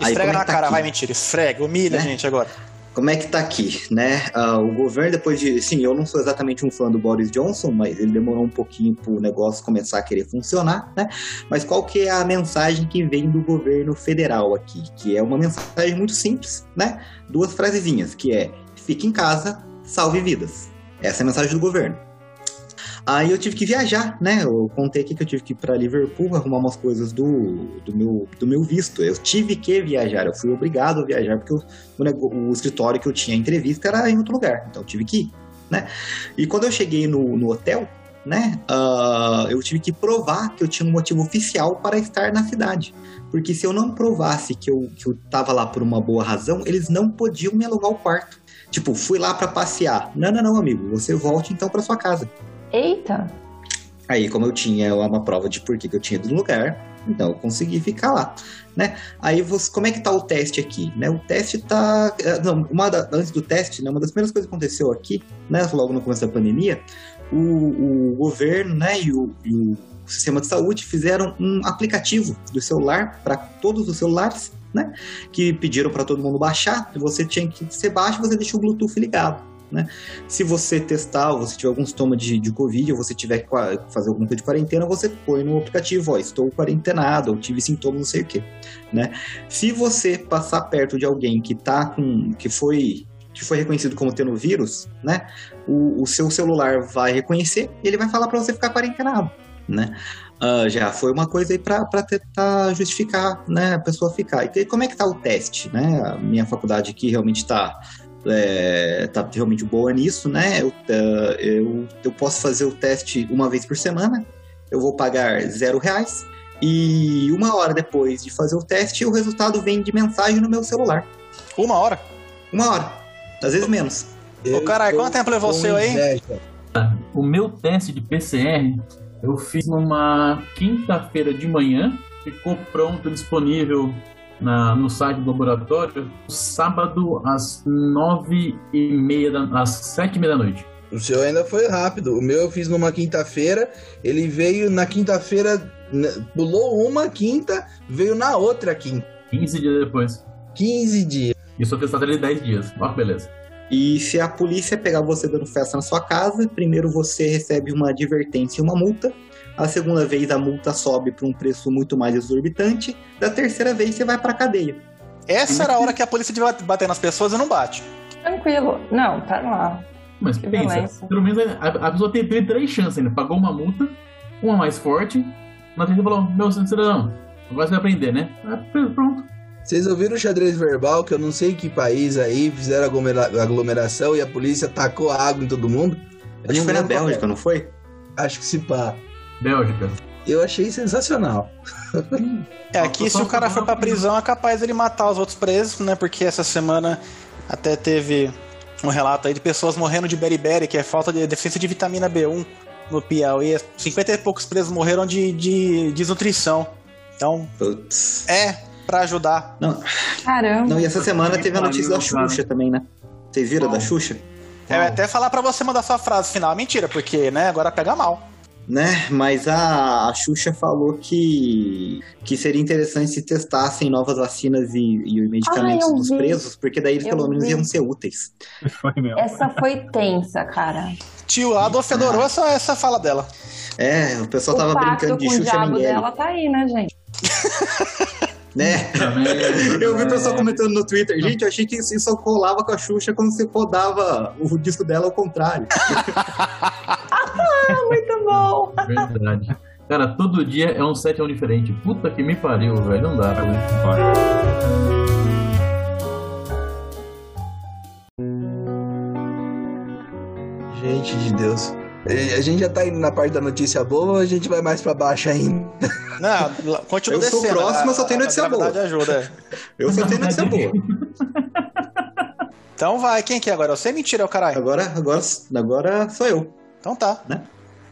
Esfrega aí, é na tá cara, aqui? vai mentira, esfrega, humilha né? a gente agora como é que tá aqui, né? Uh, o governo, depois de. Sim, eu não sou exatamente um fã do Boris Johnson, mas ele demorou um pouquinho pro negócio começar a querer funcionar, né? Mas qual que é a mensagem que vem do governo federal aqui? Que é uma mensagem muito simples, né? Duas frasezinhas, que é fique em casa, salve vidas. Essa é a mensagem do governo. Aí eu tive que viajar, né? Eu contei aqui que eu tive que ir para Liverpool arrumar umas coisas do, do, meu, do meu visto. Eu tive que viajar, eu fui obrigado a viajar, porque o, o escritório que eu tinha entrevista era em outro lugar, então eu tive que ir, né? E quando eu cheguei no, no hotel, né? Uh, eu tive que provar que eu tinha um motivo oficial para estar na cidade. Porque se eu não provasse que eu, que eu tava lá por uma boa razão, eles não podiam me alugar o quarto. Tipo, fui lá para passear. Não, não, não, amigo. Você volte então para sua casa. Eita! Aí, como eu tinha uma prova de por que eu tinha ido no lugar, Então, eu consegui ficar lá, né? Aí, você, como é que tá o teste aqui, né? O teste tá... É, não, uma da, antes do teste, né? Uma das primeiras coisas que aconteceu aqui, né? Logo no começo da pandemia, o, o governo, né? E o, e o sistema de saúde fizeram um aplicativo do celular para todos os celulares, né? Que pediram para todo mundo baixar. Você tinha que ser baixo, você deixa o Bluetooth ligado. Né? Se você testar, ou você tiver algum sintoma de, de Covid, ou você tiver que fazer alguma coisa de quarentena, você põe no aplicativo, ó, estou quarentenado, ou tive sintomas, não sei o que, né? Se você passar perto de alguém que tá com, que foi que foi reconhecido como tendo vírus, né? O, o seu celular vai reconhecer e ele vai falar para você ficar quarentenado, né? Uh, já foi uma coisa aí para tentar justificar, né, a pessoa ficar. E como é que tá o teste, né? A minha faculdade aqui realmente está é, tá realmente boa nisso, né? Eu, uh, eu, eu posso fazer o teste uma vez por semana, eu vou pagar zero reais, e uma hora depois de fazer o teste, o resultado vem de mensagem no meu celular. Uma hora? Uma hora, às vezes menos. Ô, caralho, quanto tempo levou o seu aí? O meu teste de PCR eu fiz numa quinta-feira de manhã, ficou pronto, disponível na, no site do laboratório sábado às nove e meia, da, às sete e meia da noite. O seu ainda foi rápido. O meu eu fiz numa quinta-feira. Ele veio na quinta-feira, né, pulou uma quinta, veio na outra quinta. 15 dias depois. 15 dias. Isso eu testado ele 10 dias. Ó, beleza. E se a polícia pegar você dando festa na sua casa, primeiro você recebe uma advertência e uma multa. A segunda vez a multa sobe para um preço muito mais exorbitante. Da terceira vez você vai para cadeia. Essa era a hora que a polícia devia bater nas pessoas e não bate. Tranquilo. Não, tá lá. Mas que pensa, violência. pelo menos a, a, pessoa teve três chances ainda. Pagou uma multa, uma mais forte. Na terceira falou: Meu cidadão, agora você vai aprender, né? pronto. Vocês ouviram o xadrez verbal, que eu não sei que país aí fizeram aglomeração e a polícia tacou água em todo mundo? Acho que foi na Bélgica, não foi? Acho que se pá. Bélgica. Eu achei sensacional. É, aqui se o cara for pra prisão é capaz ele matar os outros presos, né? Porque essa semana até teve um relato aí de pessoas morrendo de beriberi, que é falta de deficiência de vitamina B1 no Piauí. 50 e poucos presos morreram de, de desnutrição. Então, Putz. é para ajudar. Não. Caramba. Não, e essa semana teve a notícia da Xuxa também, né? Vocês viram da Xuxa? É, até falar para você mandar sua frase final. Mentira, porque, né, agora pega mal né? Mas a, a Xuxa falou que, que seria interessante se testassem novas vacinas e, e medicamentos dos presos, porque daí eles eu pelo menos vi. iam ser úteis. Foi mesmo. Essa foi tensa, cara. Tio Adolf adorou essa, essa fala dela. É, o pessoal o tava brincando de Xuxa Miguel. dela tá aí, né, gente? né? eu vi o pessoal comentando no Twitter, gente, eu achei que isso só colava com a Xuxa quando você podava o disco dela ao contrário. Verdade. Cara, todo dia é um set diferente. Puta que me pariu, velho. Não dá pra ver. Gente de Deus. A gente já tá indo na parte da notícia boa ou a gente vai mais pra baixo ainda? Não, continua Eu sou descendo. próximo, eu só tenho notícia boa. ajuda. Eu só tenho notícia boa. Então vai, quem que é agora? Você mentira, o caralho. Agora, agora, agora sou eu. Então tá. Né?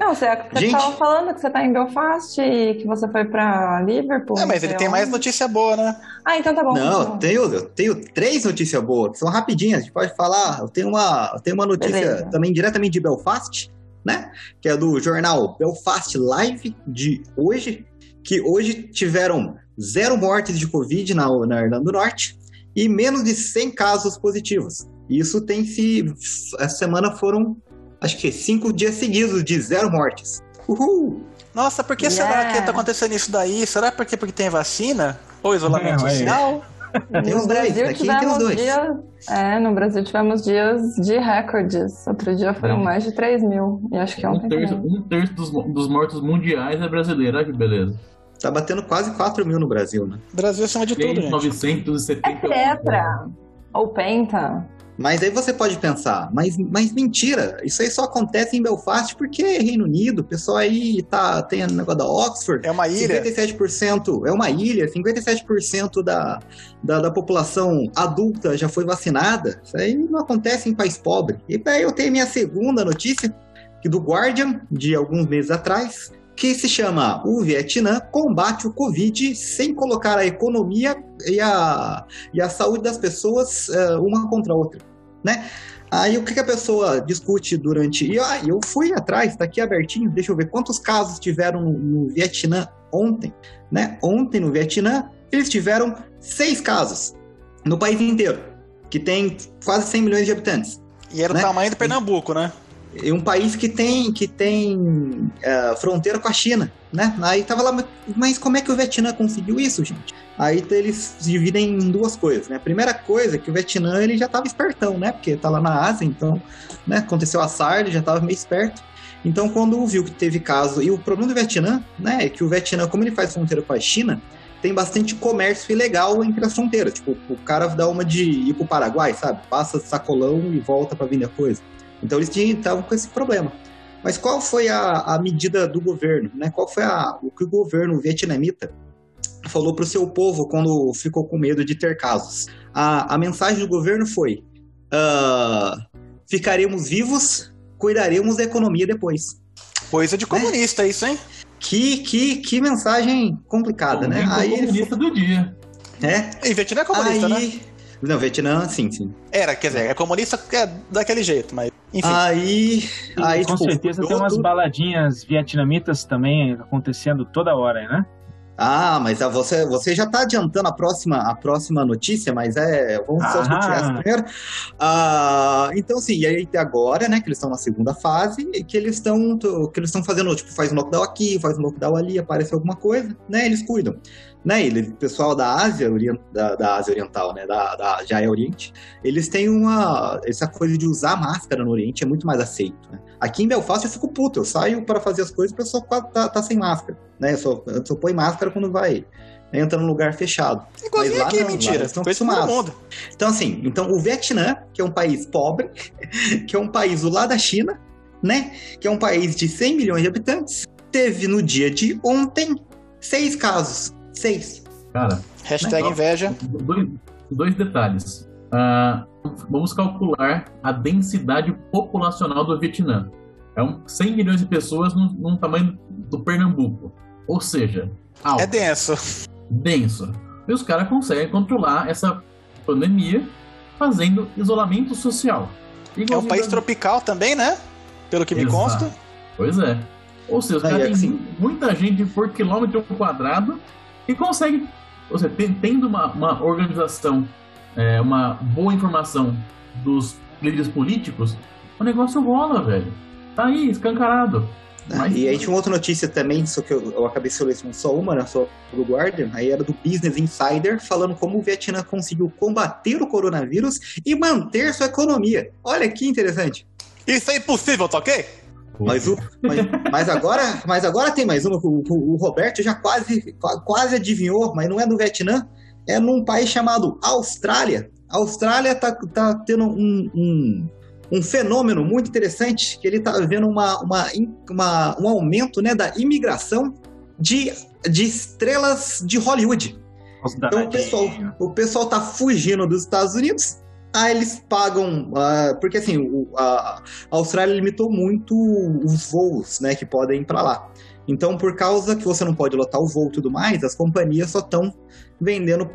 Não, você, você Gente... tava falando que você tá em Belfast e que você foi pra Liverpool. É, mas ele tem mais notícia boa, né? Ah, então tá bom. Não, eu tenho, eu tenho três notícias boas, são rapidinhas, a gente pode falar. Eu tenho uma, eu tenho uma notícia Beleza. também diretamente de Belfast, né? Que é do jornal Belfast Live de hoje, que hoje tiveram zero mortes de Covid na, na Irlanda do Norte e menos de 100 casos positivos. Isso tem se. Essa semana foram, acho que, cinco dias seguidos de zero mortes. Uhul! Nossa, por que yeah. será que tá acontecendo isso daí? Será porque, porque tem vacina? Ou isolamento é, social? Tem os dois, aqui tem os dois. Dias, é, no Brasil tivemos dias de recordes. Outro dia foram mais de 3 mil. E acho que ontem. Um terço, um terço dos, dos mortos mundiais é brasileiro, olha que beleza. Tá batendo quase 4 mil no Brasil, né? Brasil acima de tudo, gente. 970. É tetra. Ou penta. Mas aí você pode pensar, mas, mas mentira, isso aí só acontece em Belfast porque é Reino Unido, o pessoal aí tá, tem o negócio da Oxford. É uma ilha. 57% é uma ilha, 57% da, da, da, população adulta já foi vacinada. Isso aí não acontece em país pobre. E aí eu tenho minha segunda notícia, que do Guardian, de alguns meses atrás, que se chama O Vietnã combate o Covid sem colocar a economia e a, e a saúde das pessoas uh, uma contra a outra, né? Aí o que, que a pessoa discute durante. E ah, eu fui atrás, tá aqui abertinho, deixa eu ver quantos casos tiveram no, no Vietnã ontem. Né? Ontem no Vietnã, eles tiveram seis casos no país inteiro, que tem quase 100 milhões de habitantes. E era né? o tamanho do Pernambuco, né? E um país que tem, que tem uh, fronteira com a China, né? Aí tava lá, mas como é que o Vietnã conseguiu isso, gente? Aí eles dividem em duas coisas, né? A primeira coisa é que o Vietnã ele já tava espertão, né? Porque tá lá na Ásia, então, né? Aconteceu a SAR, ele já tava meio esperto. Então, quando viu que teve caso, e o problema do Vietnã, né, é que o Vietnã, como ele faz fronteira com a China, tem bastante comércio ilegal entre as fronteiras. Tipo, o cara dá uma de ir pro Paraguai, sabe? Passa sacolão e volta para vender coisa. Então eles estavam com esse problema. Mas qual foi a, a medida do governo? Né? Qual foi a, o que o governo vietnamita falou para o seu povo quando ficou com medo de ter casos? A, a mensagem do governo foi: uh, ficaremos vivos, cuidaremos da economia depois. Coisa de comunista, é isso, hein? Que, que, que mensagem complicada, né? Aí comunista do dia. É. E Vietnã é comunista, Aí... né? Não, Vietnã, sim, sim. Era, quer dizer, é comunista é daquele jeito, mas. Enfim. Aí. aí com tipo, certeza tem umas baladinhas vietnamitas também acontecendo toda hora, né? Ah, mas você, você já está adiantando a próxima, a próxima notícia, mas é. Vamos só discutir essa primeiro. Ah, então, sim, e aí agora, né, que eles estão na segunda fase, e que eles estão que eles estão fazendo, tipo, faz um lockdown aqui, faz um lockdown ali, aparece alguma coisa, né? Eles cuidam né, ele, o pessoal da Ásia, da, da Ásia Oriental, né, da, da, já é Oriente, eles têm uma, essa coisa de usar máscara no Oriente é muito mais aceito, né? Aqui em Belfast eu fico puto, eu saio para fazer as coisas e o pessoal tá, tá, sem máscara, né, eu só, eu só põe máscara quando vai, entra num lugar fechado. Igualzinho Mas lá aqui, não, mentira. Estão acostumados. Então, assim, então o Vietnã, que é um país pobre, que é um país do lado da China, né? Que é um país de 100 milhões de habitantes, teve no dia de ontem seis casos Seis. Cara. Hashtag inveja. Dois, dois detalhes. Uh, vamos calcular a densidade populacional do Vietnã. É um 100 milhões de pessoas no, no tamanho do Pernambuco. Ou seja, alto. É denso. Denso. E os caras conseguem controlar essa pandemia fazendo isolamento social. é um país tropical também, né? Pelo que Exato. me consta. Pois é. Ou seja, os caras têm assim... muita gente por quilômetro quadrado e consegue, ou seja, tendo uma, uma organização, é, uma boa informação dos líderes políticos, o negócio rola, velho. Tá aí, escancarado. Mas... E aí tinha uma outra notícia também, só que eu, eu acabei selecionando só uma, né, só do Guardian, aí era do Business Insider, falando como o Vietnã conseguiu combater o coronavírus e manter sua economia. Olha que interessante. Isso é impossível, tá ok? Mas, o, mas, mas, agora, mas agora tem mais uma. O, o, o, Roberto já quase, quase adivinhou, mas não é no Vietnã, é num país chamado Austrália. A Austrália tá, tá tendo um, um, um fenômeno muito interessante, que ele tá vendo uma, uma, uma, um aumento né, da imigração de, de estrelas de Hollywood. Então o pessoal, o pessoal tá fugindo dos Estados Unidos ah, eles pagam, uh, porque assim, o, a, a, Austrália limitou muito os voos, né, que podem ir para lá. Então, por causa que você não pode lotar o voo e tudo mais, as companhias só estão vendendo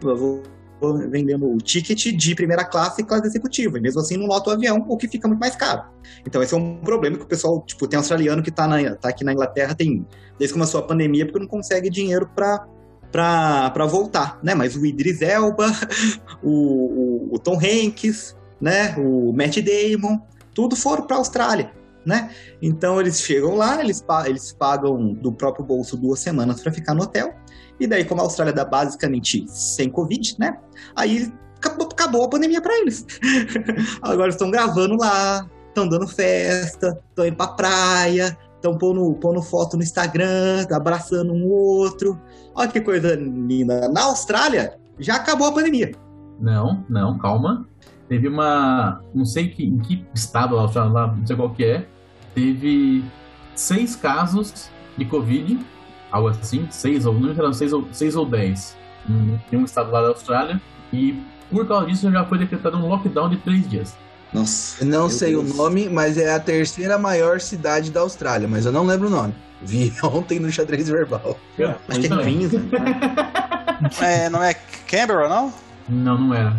vendendo o ticket de primeira classe e classe executiva. E mesmo assim não lota o avião, o que fica muito mais caro. Então esse é um problema que o pessoal, tipo, tem australiano que está tá aqui na Inglaterra, tem desde que começou a pandemia, porque não consegue dinheiro para para voltar, né? Mas o Idris Elba, o, o, o, Tom Hanks, né? O Matt Damon, tudo foram para a Austrália, né? Então eles chegam lá, eles, eles pagam do próprio bolso duas semanas para ficar no hotel. E daí, como a Austrália dá basicamente sem Covid, né? Aí acabou, acabou a pandemia para eles. Agora estão gravando lá, estão dando festa, estão indo pra praia, estão pondo, pondo foto no Instagram, abraçando um outro. Olha que coisa linda. Na Austrália, já acabou a pandemia. Não, não, calma. Teve uma. Não sei que, em que estado lá, não sei qual que é. Teve seis casos de Covid, algo assim, seis ou não sei, seis seis ou dez. Em um estado lá da Austrália. E por causa disso já foi decretado um lockdown de três dias. Nossa. Não sei Deus. o nome, mas é a terceira maior cidade da Austrália, mas eu não lembro o nome. Vi ontem no xadrez verbal. Acho que é Queensland. é, não é Canberra, não? Não, não era.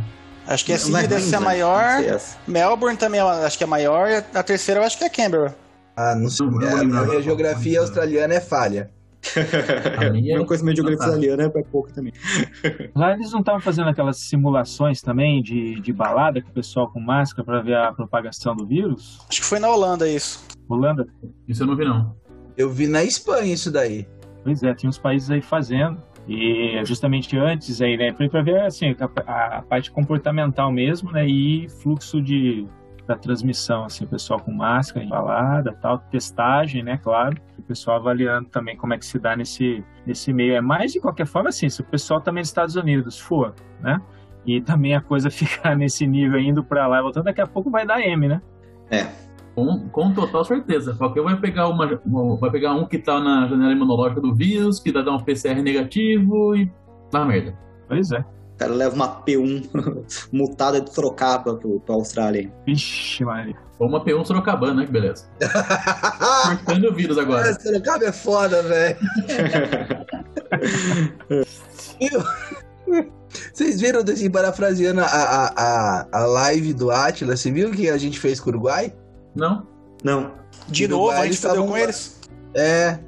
Acho que a Sydney deve ser a maior. Melbourne também acho que é a maior. A terceira eu acho que é Canberra. Ah, não sei. Não, é, a minha geografia australiana é falha. A minha é coisa minha geografia australiana é pouco também. Lá eles não estavam fazendo aquelas simulações também de, de balada com o pessoal com máscara para ver a propagação do vírus? Acho que foi na Holanda isso. Holanda? Isso eu não vi não. Eu vi na Espanha isso daí. Pois é, tinha uns países aí fazendo. E justamente antes aí, né, para ver assim, a, a, parte comportamental mesmo, né, e fluxo de da transmissão, assim, o pessoal com máscara, balada, tal, testagem, né, claro, o pessoal avaliando também como é que se dá nesse, nesse meio. É mais de qualquer forma, assim, se o pessoal também dos Estados Unidos for, né, e também a coisa ficar nesse nível indo para lá e voltando, daqui a pouco vai dar M, né? É, com, com total certeza. Qualquer vai pegar uma, vai pegar um que tá na janela imunológica do vírus, que vai dar um PCR negativo e dá merda. Pois é. O cara leva uma P1 mutada de Sorocaba pro, pra Austrália. Vixe, Maria. Ou uma P1 Sorocabana, né? Que beleza. Cortando o vírus agora. É, Sorocaba é foda, velho. Vocês viram, assim, parafraseando a, a, a, a live do Atila, você viu que a gente fez com o Uruguai? Não. Não. De novo, a gente fodeu com eles? É.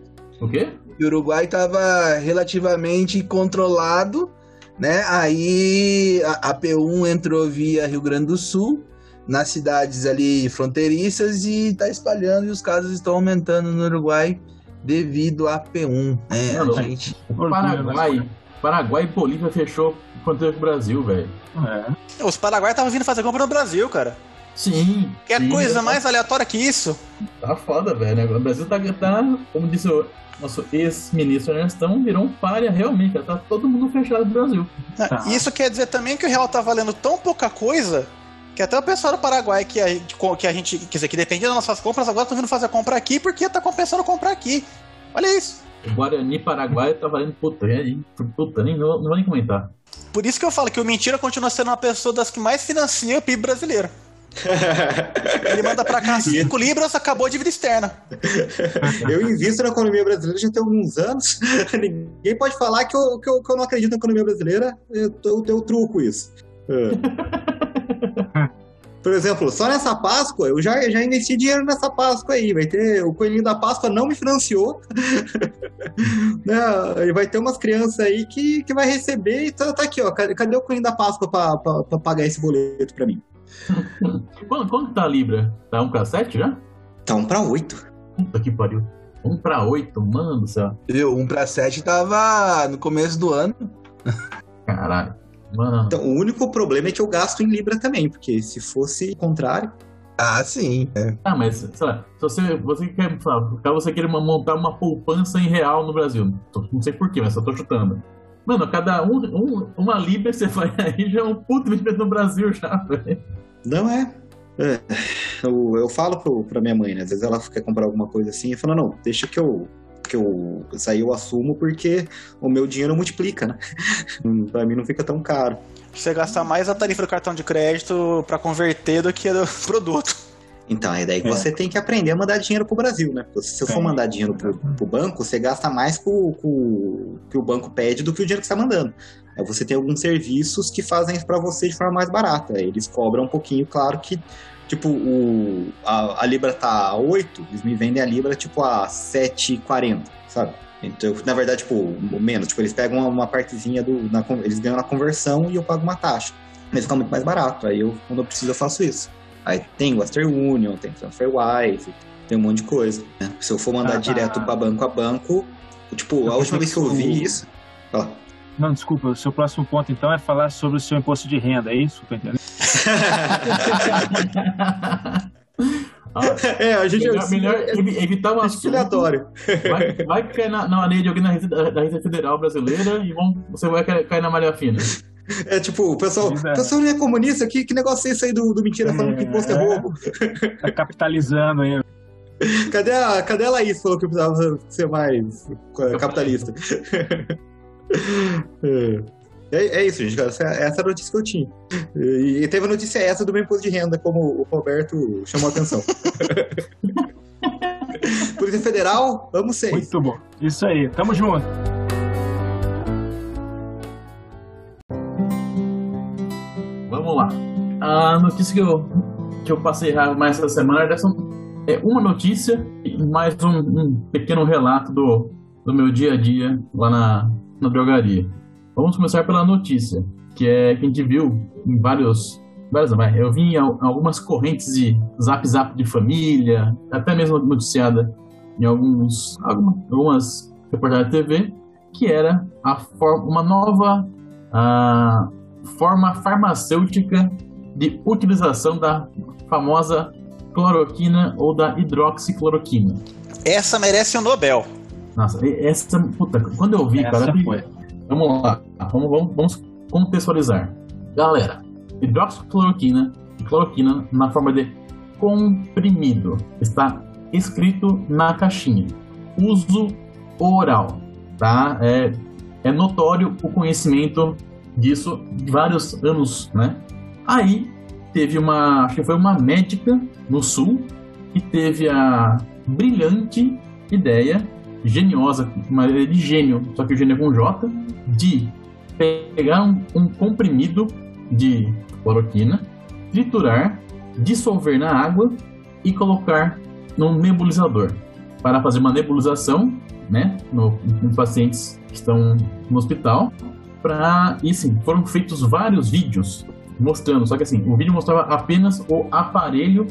O quê? O Uruguai estava relativamente controlado, né? Aí a, a P1 entrou via Rio Grande do Sul, nas cidades ali fronteiriças e está espalhando e os casos estão aumentando no Uruguai devido à P1. É, Mano, a gente... Paraguai, Paraguai e Bolívia fechou fronteira com o Brasil, velho. É. Os Paraguai estavam vindo fazer compra no Brasil, cara. Sim. Que sim, coisa tá... mais aleatória que isso? Tá foda, velho. O Brasil tá, tá como disse o nosso ex-ministro Ernestão, virou um párea realmente. Tá todo mundo fechado no Brasil. Ah, tá. Isso quer dizer também que o real tá valendo tão pouca coisa que até o pessoal do Paraguai que a, que a gente, quer dizer, que dependia das nossas compras, agora tá vindo fazer compra aqui porque tá compensando comprar aqui. Olha isso. O Guarani Paraguai tá valendo puta, puta nem, não, não vou nem comentar. Por isso que eu falo que o Mentira continua sendo uma pessoa das que mais financia o PIB brasileiro. Ele manda pra cá 5 libras, acabou a dívida externa. Eu invisto na economia brasileira já tem alguns anos. Ninguém pode falar que eu, que eu, que eu não acredito na economia brasileira. Eu, eu tenho truco isso. É. Por exemplo, só nessa Páscoa, eu já, já investi dinheiro nessa Páscoa aí. Vai ter. O Coelhinho da Páscoa não me financiou. né? E vai ter umas crianças aí que, que vai receber. E tá, tá aqui, ó. Cadê, o Coelhinho da Páscoa pra pagar esse boleto pra mim? quanto, quanto tá a Libra? Tá 1 pra 7 já? Tá 1 pra 8. Puta que pariu. 1 pra 8, mano do céu. Viu? 1 pra 7 tava no começo do ano. Caralho. Mano. Então, o único problema é que eu gasto em Libra também, porque se fosse o contrário. Ah, sim. É. Ah, mas, sei lá, se você, você quer, caso você queira montar uma poupança em real no Brasil, não sei porquê, mas só tô chutando. Mano, cada um, um, uma libra você vai aí já é um puto investimento no Brasil já, velho. Não é. é. Eu, eu falo pro, pra minha mãe, né? Às vezes ela quer comprar alguma coisa assim e fala, não, deixa que eu. Que eu sair eu assumo porque o meu dinheiro multiplica, né? pra mim não fica tão caro. Você gasta mais a tarifa do cartão de crédito para converter do que do produto. Então, é daí que é. você tem que aprender a mandar dinheiro pro Brasil, né? Se você for mandar dinheiro pro, pro banco, você gasta mais com, o que o banco pede do que o dinheiro que você está mandando. Aí você tem alguns serviços que fazem isso para você de forma mais barata. Eles cobram um pouquinho, claro que, tipo, o, a, a Libra tá a 8, eles me vendem a Libra, tipo, a 7,40, sabe? Então, na verdade, tipo, menos. Tipo, eles pegam uma, uma partezinha do. Na, eles ganham na conversão e eu pago uma taxa. Mas fica muito mais barato. Aí eu, quando eu preciso, eu faço isso. Aí tem Western Union, tem TransferWise, tem um monte de coisa. Né? Se eu for mandar ah, direto para banco a banco, tipo, a última vez que eu vi isso. Ó. Não, desculpa, o seu próximo ponto então é falar sobre o seu imposto de renda, é isso? Ah, é, a gente melhor, melhor evitar um assunto. Vai, vai cair na, na areia de alguém da Receita Federal brasileira e vão, você vai cair na malha fina. É tipo, o pessoal, o pessoal não é comunista, que, que negócio é esse aí do, do mentira falando que imposto é, é roubo? Tá capitalizando aí. Cadê a, cadê a Laís falou que precisava ser mais capitalista? é. É, é isso, gente. Essa, essa é a notícia que eu tinha. E, e teve a notícia essa do meu imposto de renda, como o Roberto chamou a atenção. Polícia Federal, vamos ser. Muito bom. Isso aí, tamo junto. Vamos lá. A notícia que eu, que eu passei mais essa semana é uma notícia e mais um, um, pequeno relato do, do meu dia a dia lá na, na drogaria. Vamos começar pela notícia, que é que a gente viu em vários. eu vi em algumas correntes de zap zap de família, até mesmo noticiada em alguns, algumas reportagens de TV, que era a for, uma nova a, forma farmacêutica de utilização da famosa cloroquina ou da hidroxicloroquina. Essa merece um Nobel. Nossa, essa. Puta, quando eu vi, essa cara. Foi. Vamos lá, vamos, vamos, vamos contextualizar. Galera, hidroxicloroquina e cloroquina na forma de comprimido está escrito na caixinha. Uso oral, tá? É, é notório o conhecimento disso vários anos, né? Aí teve uma, acho que foi uma médica no sul que teve a brilhante ideia, geniosa, uma ideia de gênio, só que o gênio é com J, de pegar um, um comprimido de cloroquina, triturar, dissolver na água e colocar num nebulizador para fazer uma nebulização, né, no, em pacientes que estão no hospital. Para e sim, foram feitos vários vídeos mostrando, só que assim, o vídeo mostrava apenas o aparelho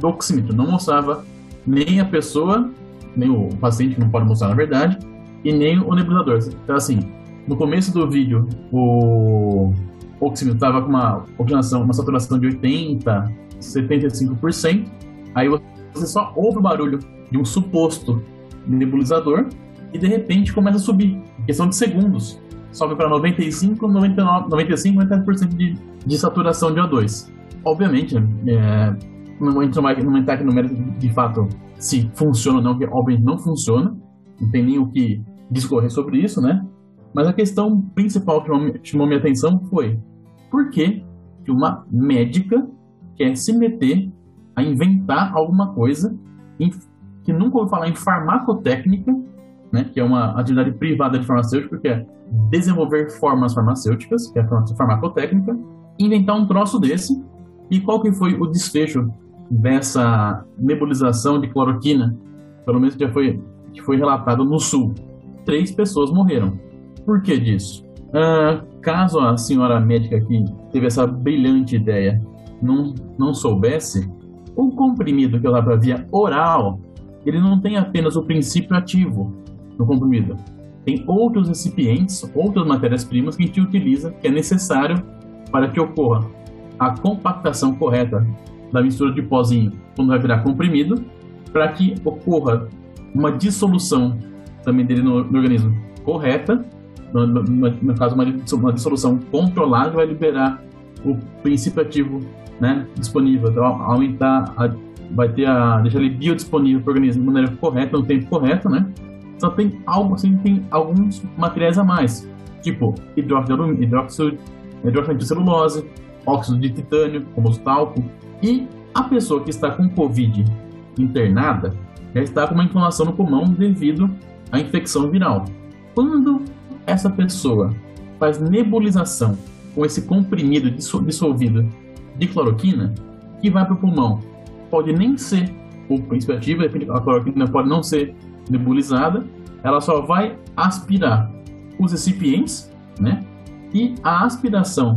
do oxímetro, não mostrava nem a pessoa, nem o paciente, não pode mostrar na verdade, e nem o nebulizador. Então assim, no começo do vídeo, o oxímetro estava com uma oxigenação, uma saturação de 80, 75%, aí você só ouve o barulho de um suposto nebulizador e de repente começa a subir, questão de segundos sobe para 95, 99, 95, 90% de, de saturação de O2. Obviamente, é, não, a gente não entrar aqui no mérito de fato se funciona ou não, porque obviamente não funciona, não tem nem o que discorrer sobre isso, né? Mas a questão principal que chamou, minha atenção foi por que uma médica quer se meter a inventar alguma coisa em, que nunca ouviu falar em farmacotécnica, né, que é uma atividade privada de farmacêutico, que é desenvolver formas farmacêuticas, que é a farmacotécnica, inventar um troço desse. E qual que foi o desfecho dessa nebulização de cloroquina? Pelo menos que foi, que foi relatado no Sul. Três pessoas morreram. Por que disso? Uh, caso a senhora médica que teve essa brilhante ideia não, não soubesse, o comprimido que eu dava via oral, ele não tem apenas o princípio ativo do comprimido, tem outros recipientes, outras matérias-primas que a gente utiliza, que é necessário para que ocorra a compactação correta da mistura de pozinho quando vai virar comprimido, para que ocorra uma dissolução também dele no, no organismo correta, no, no, no caso uma, dissolução controlada vai liberar o princípio ativo né, disponível, então, aumentar, a, vai ter a, deixar ele biodisponível para o organismo de maneira correta, no tempo correto, né? Só tem algo assim, tem alguns materiais a mais, tipo hidróxido de hidróxido, hidróxido de celulose, óxido de titânio, como o talco, e a pessoa que está com Covid internada já está com uma inflamação no pulmão devido à infecção viral. Quando essa pessoa faz nebulização com esse comprimido dissolvido de cloroquina, que vai para o pulmão, pode nem ser o princípio ativo, a cloroquina pode não ser nebulizada, ela só vai aspirar os recipientes, né? E a aspiração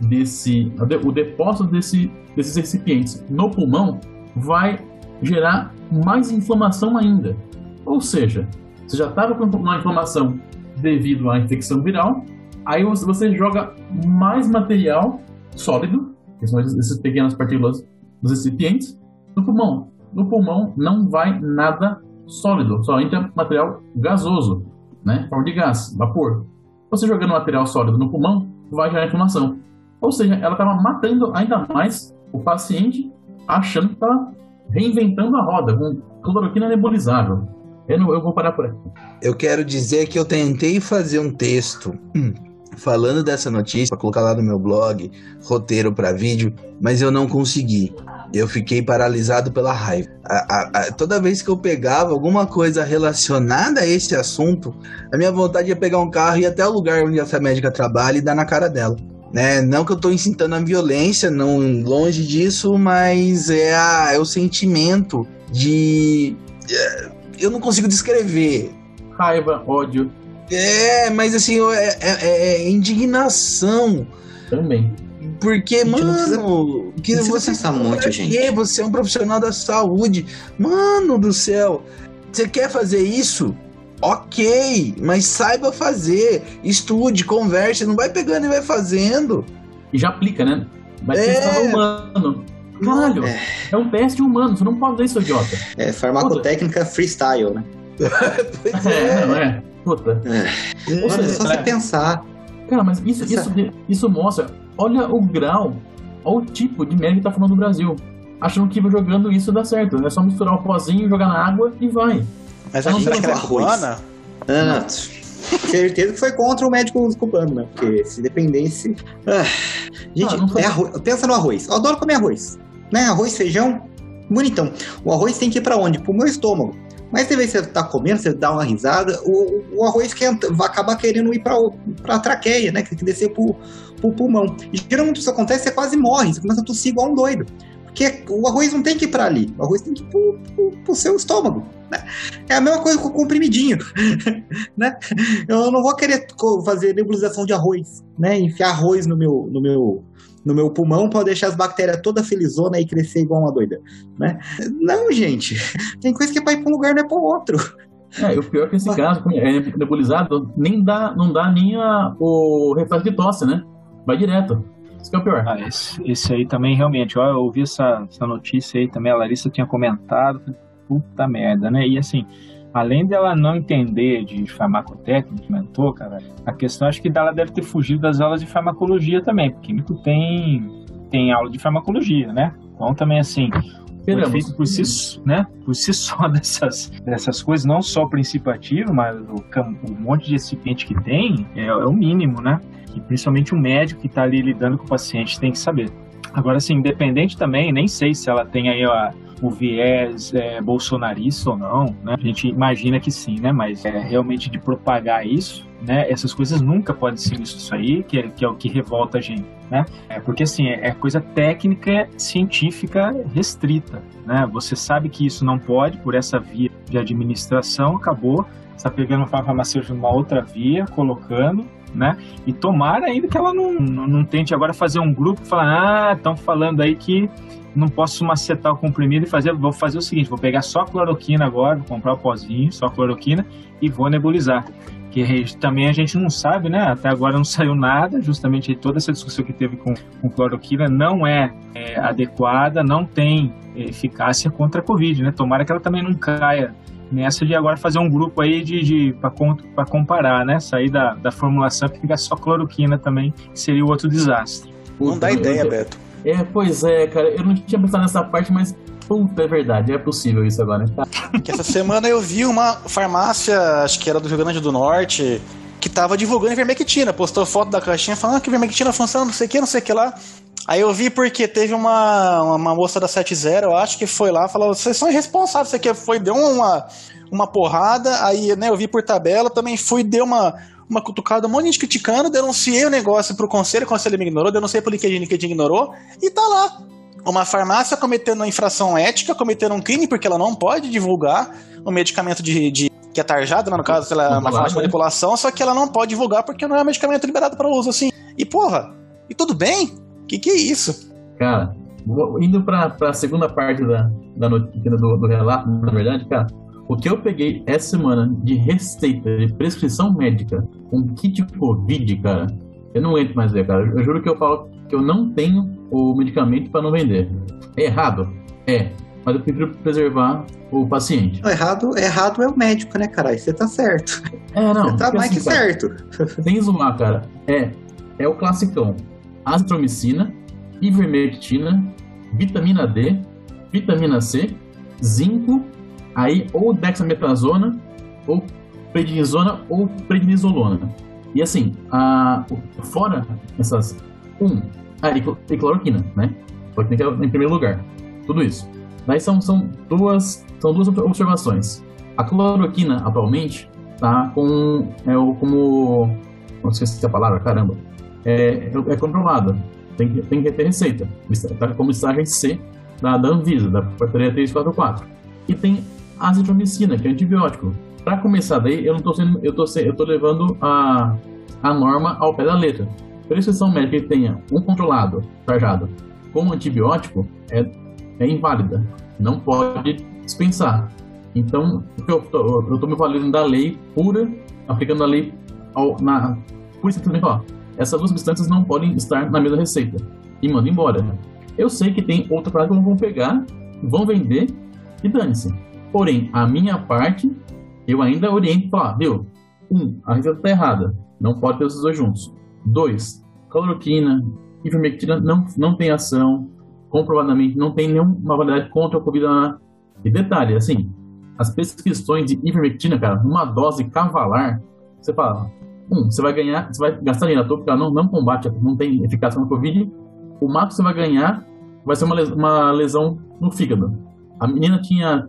desse, o depósito desse, desses recipientes no pulmão vai gerar mais inflamação ainda. Ou seja, você já estava com uma inflamação devido à infecção viral, aí você joga mais material sólido, que são essas pequenas partículas dos recipientes, no pulmão. No pulmão não vai nada sólido, só entra material gasoso, né? Forma de gás, vapor. Você jogando material sólido no pulmão, vai gerar inflamação. Ou seja, ela estava matando ainda mais o paciente, achando que estava reinventando a roda com cloroquina nebulizável. Eu, não, eu vou parar por aqui. Eu quero dizer que eu tentei fazer um texto falando dessa notícia para colocar lá no meu blog, roteiro para vídeo, mas eu não consegui. Eu fiquei paralisado pela raiva. A, a, a, toda vez que eu pegava alguma coisa relacionada a esse assunto, a minha vontade é pegar um carro e ir até o lugar onde essa médica trabalha e dar na cara dela. Né? Não que eu estou incitando a violência, não longe disso, mas é, é o sentimento de. É, eu não consigo descrever. Raiva, ódio. É, mas assim, é, é, é indignação. Também. Porque, mano, precisa, que você pensar muito, gente. Você é um profissional da saúde. Mano do céu, você quer fazer isso? Ok, mas saiba fazer. Estude, converse, não vai pegando e vai fazendo. E já aplica, né? Vai é. humano. Caralho, é. é um teste humano, você não pode fazer isso, idiota. É farmacotécnica freestyle, né? pois é. é, não é? Puta. É. Ou seja, é só você pensar. Cara, mas isso, isso, isso mostra olha o grau, olha o tipo de merda que tá falando no Brasil. Achando que jogando isso dá certo. É só misturar o pozinho, jogar na água e vai. Mas a gente não é cubana? Ah, certeza que foi contra o médico cubano, né? Porque se dependesse. Ah, gente, ah, é arroz. pensa no arroz. Eu adoro comer arroz. Né? Arroz, feijão, bonitão. O arroz tem que ir para onde? Pro meu estômago. Mas de vez você tá comendo, você dá uma risada, o, o arroz quer, vai acabar querendo ir para a traqueia, né? Que tem que descer pro, pro pulmão. E geralmente isso acontece, você quase morre, você começa a tossir igual um doido. Porque o arroz não tem que ir para ali, o arroz tem que ir pro, pro, pro seu estômago. Né? É a mesma coisa com o comprimidinho. né? Eu não vou querer fazer nebulização de arroz, né? Enfiar arroz no meu, no meu, no meu pulmão para deixar as bactérias toda felizona e crescer igual uma doida, né? Não, gente. Tem coisa que é para ir para um lugar não é para outro. É, o pior é que esse caso é nebulizado nem dá, não dá nem a, o reflexo de tosse, né? Vai direto. Isso que é o pior. Ah, esse, esse, aí também, realmente, ó, eu ouvi essa, essa notícia aí também, a Larissa tinha comentado, puta merda, né? E assim, além dela não entender de farmacotécnica, comentou, cara, a questão acho que ela deve ter fugido das aulas de farmacologia também, porque muito tem, tem aula de farmacologia, né? Então também assim, o efeito por si, né, por si só dessas, dessas coisas, não só o princípio ativo, mas o, o monte de recipiente que tem, é, é o mínimo, né? que principalmente o médico que está ali lidando com o paciente tem que saber. Agora, assim, independente também, nem sei se ela tem aí a, o viés é, bolsonarista ou não, né? A gente imagina que sim, né? Mas é, realmente de propagar isso, né? Essas coisas nunca podem ser isso aí, que é, que é o que revolta a gente, né? É porque, assim, é, é coisa técnica, científica restrita, né? Você sabe que isso não pode, por essa via de administração, acabou, está pegando uma farmacêutica numa outra via, colocando, né? E tomara ainda que ela não, não, não tente agora fazer um grupo e falar, ah, estão falando aí que não posso macetar o comprimido e fazer, vou fazer o seguinte, vou pegar só cloroquina agora, vou comprar o pozinho, só cloroquina e vou nebulizar. Que também a gente não sabe, né? Até agora não saiu nada, justamente toda essa discussão que teve com, com cloroquina não é, é adequada, não tem eficácia contra a Covid, né? Tomara que ela também não caia nessa de agora fazer um grupo aí de, de para comparar, né? Sair da, da formulação que fica só cloroquina também, que seria o outro desastre. Não dá ideia, Beto. É, pois é, cara, eu não tinha pensado nessa parte, mas puta, é verdade, é possível isso agora? Que essa semana eu vi uma farmácia, acho que era do Rio Grande do Norte, que tava divulgando ivermectina, postou foto da caixinha falando ah, que ivermectina funciona, não sei o que, não sei o que lá. Aí eu vi porque teve uma, uma moça da 70, eu acho que foi lá, falou: vocês são irresponsáveis, você que foi, deu uma, uma porrada, aí né, eu vi por tabela, também fui, deu uma, uma cutucada, um monte de gente criticando, denunciei o negócio pro conselho, o conselho me ignorou, denunciei pro LinkedIn, LinkedIn ignorou, e tá lá. Uma farmácia cometendo uma infração ética, cometendo um crime, porque ela não pode divulgar o medicamento de, de que é tarjado, né, no caso, ela é uma forma de né? manipulação, só que ela não pode divulgar porque não é um medicamento liberado para uso, assim. E porra, e tudo bem? Que que é isso? Cara, indo pra, pra segunda parte da, da notícia do, do relato, na verdade, cara, o que eu peguei essa semana de receita, de prescrição médica, com kit Covid, cara, eu não entro mais ver, cara. Eu juro que eu falo que eu não tenho o medicamento para não vender. É errado? É. Mas eu prefiro preservar o paciente. Errado, errado é o médico, né, cara? Aí você tá certo. É, não. Você tá mais assim, que certo. Tem zoar, cara. É, é o classicão azitromicina, ivermectina, vitamina D, vitamina C, zinco, aí ou dexametasona, ou prednisona ou prednisolona. E assim, a, fora essas. Um, a e cloroquina, né? Cloroquina em primeiro lugar. Tudo isso. Daí são, são, duas, são duas observações. A cloroquina, atualmente, tá com. É, como. Não esqueci a palavra, caramba. É, é controlada. Tem que, tem que ter receita. Está como estágio C da, da Anvisa, da portaria 344. E tem azitromicina, que é antibiótico. Para começar daí, eu não tô sendo, eu tô, eu tô levando a, a norma ao pé da letra. Prescrição médica que tenha um controlado, tarjado, com antibiótico é, é inválida. Não pode dispensar. Então, eu tô, eu tô me valendo da lei pura, aplicando a lei ao, na, por simplesmente, ó, essas duas substâncias não podem estar na mesma receita. E manda embora. Eu sei que tem outra parada que vão pegar, vão vender e dane-se. Porém, a minha parte, eu ainda oriento e falar, viu? Um, a receita está errada. Não pode ter esses dois juntos. Dois, cloroquina, ivermectina não, não tem ação. Comprovadamente, não tem nenhuma validade contra a Covid. E detalhe, assim, as prescrições de ivermectina, cara, numa dose cavalar, você fala, um, você vai ganhar, você vai gastar dinheiro à toa, porque ela não, não combate, não tem eficácia no Covid. O máximo que você vai ganhar vai ser uma, uma lesão no fígado. A menina tinha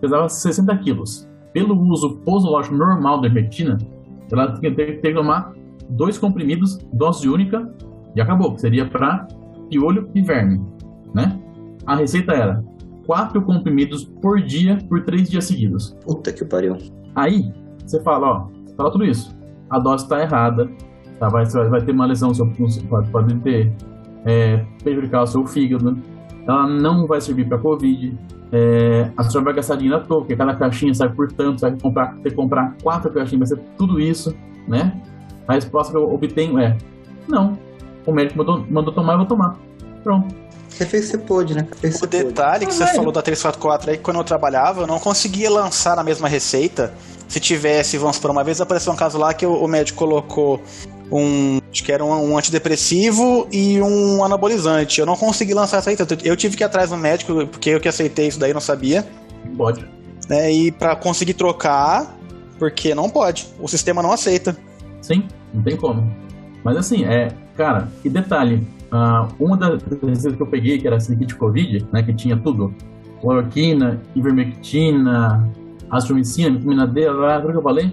pesava 60 quilos. Pelo uso posológico normal da ivermectina, ela tinha que tomar dois comprimidos, dose única, e acabou, que seria para piolho e verme, né? A receita era quatro comprimidos por dia por três dias seguidos. Puta que pariu. Aí, você fala, ó, fala tudo isso. A dose está errada, tá? vai, vai ter uma lesão, pode, pode ter é, prejudicar o seu fígado, ela não vai servir para Covid. É, a senhora vai gastar dinheiro à toa, porque cada caixinha sai por tanto, você vai comprar, ter que comprar quatro caixinhas, vai ser tudo isso, né? A resposta que eu obtenho é: não, o médico mandou, mandou tomar, eu vou tomar. Pronto. Você fez o que você pôde, né? Fez o detalhe pôde. que você falou da 344 aí, quando eu trabalhava, eu não conseguia lançar na mesma receita. Se tivesse, vamos por uma vez, apareceu um caso lá que o, o médico colocou um. Acho que era um, um, antidepressivo e um anabolizante. Eu não consegui lançar essa receita. Eu tive que ir atrás do médico, porque eu que aceitei isso daí não sabia. Pode. Né, e para conseguir trocar, porque não pode. O sistema não aceita. Sim, não tem como. Mas assim, é. Cara, e detalhe, Uh, uma das receitas que eu peguei, que era esse kit Covid, né, que tinha tudo, cloroquina, ivermectina, astromicina, vitamina D, tudo que eu falei,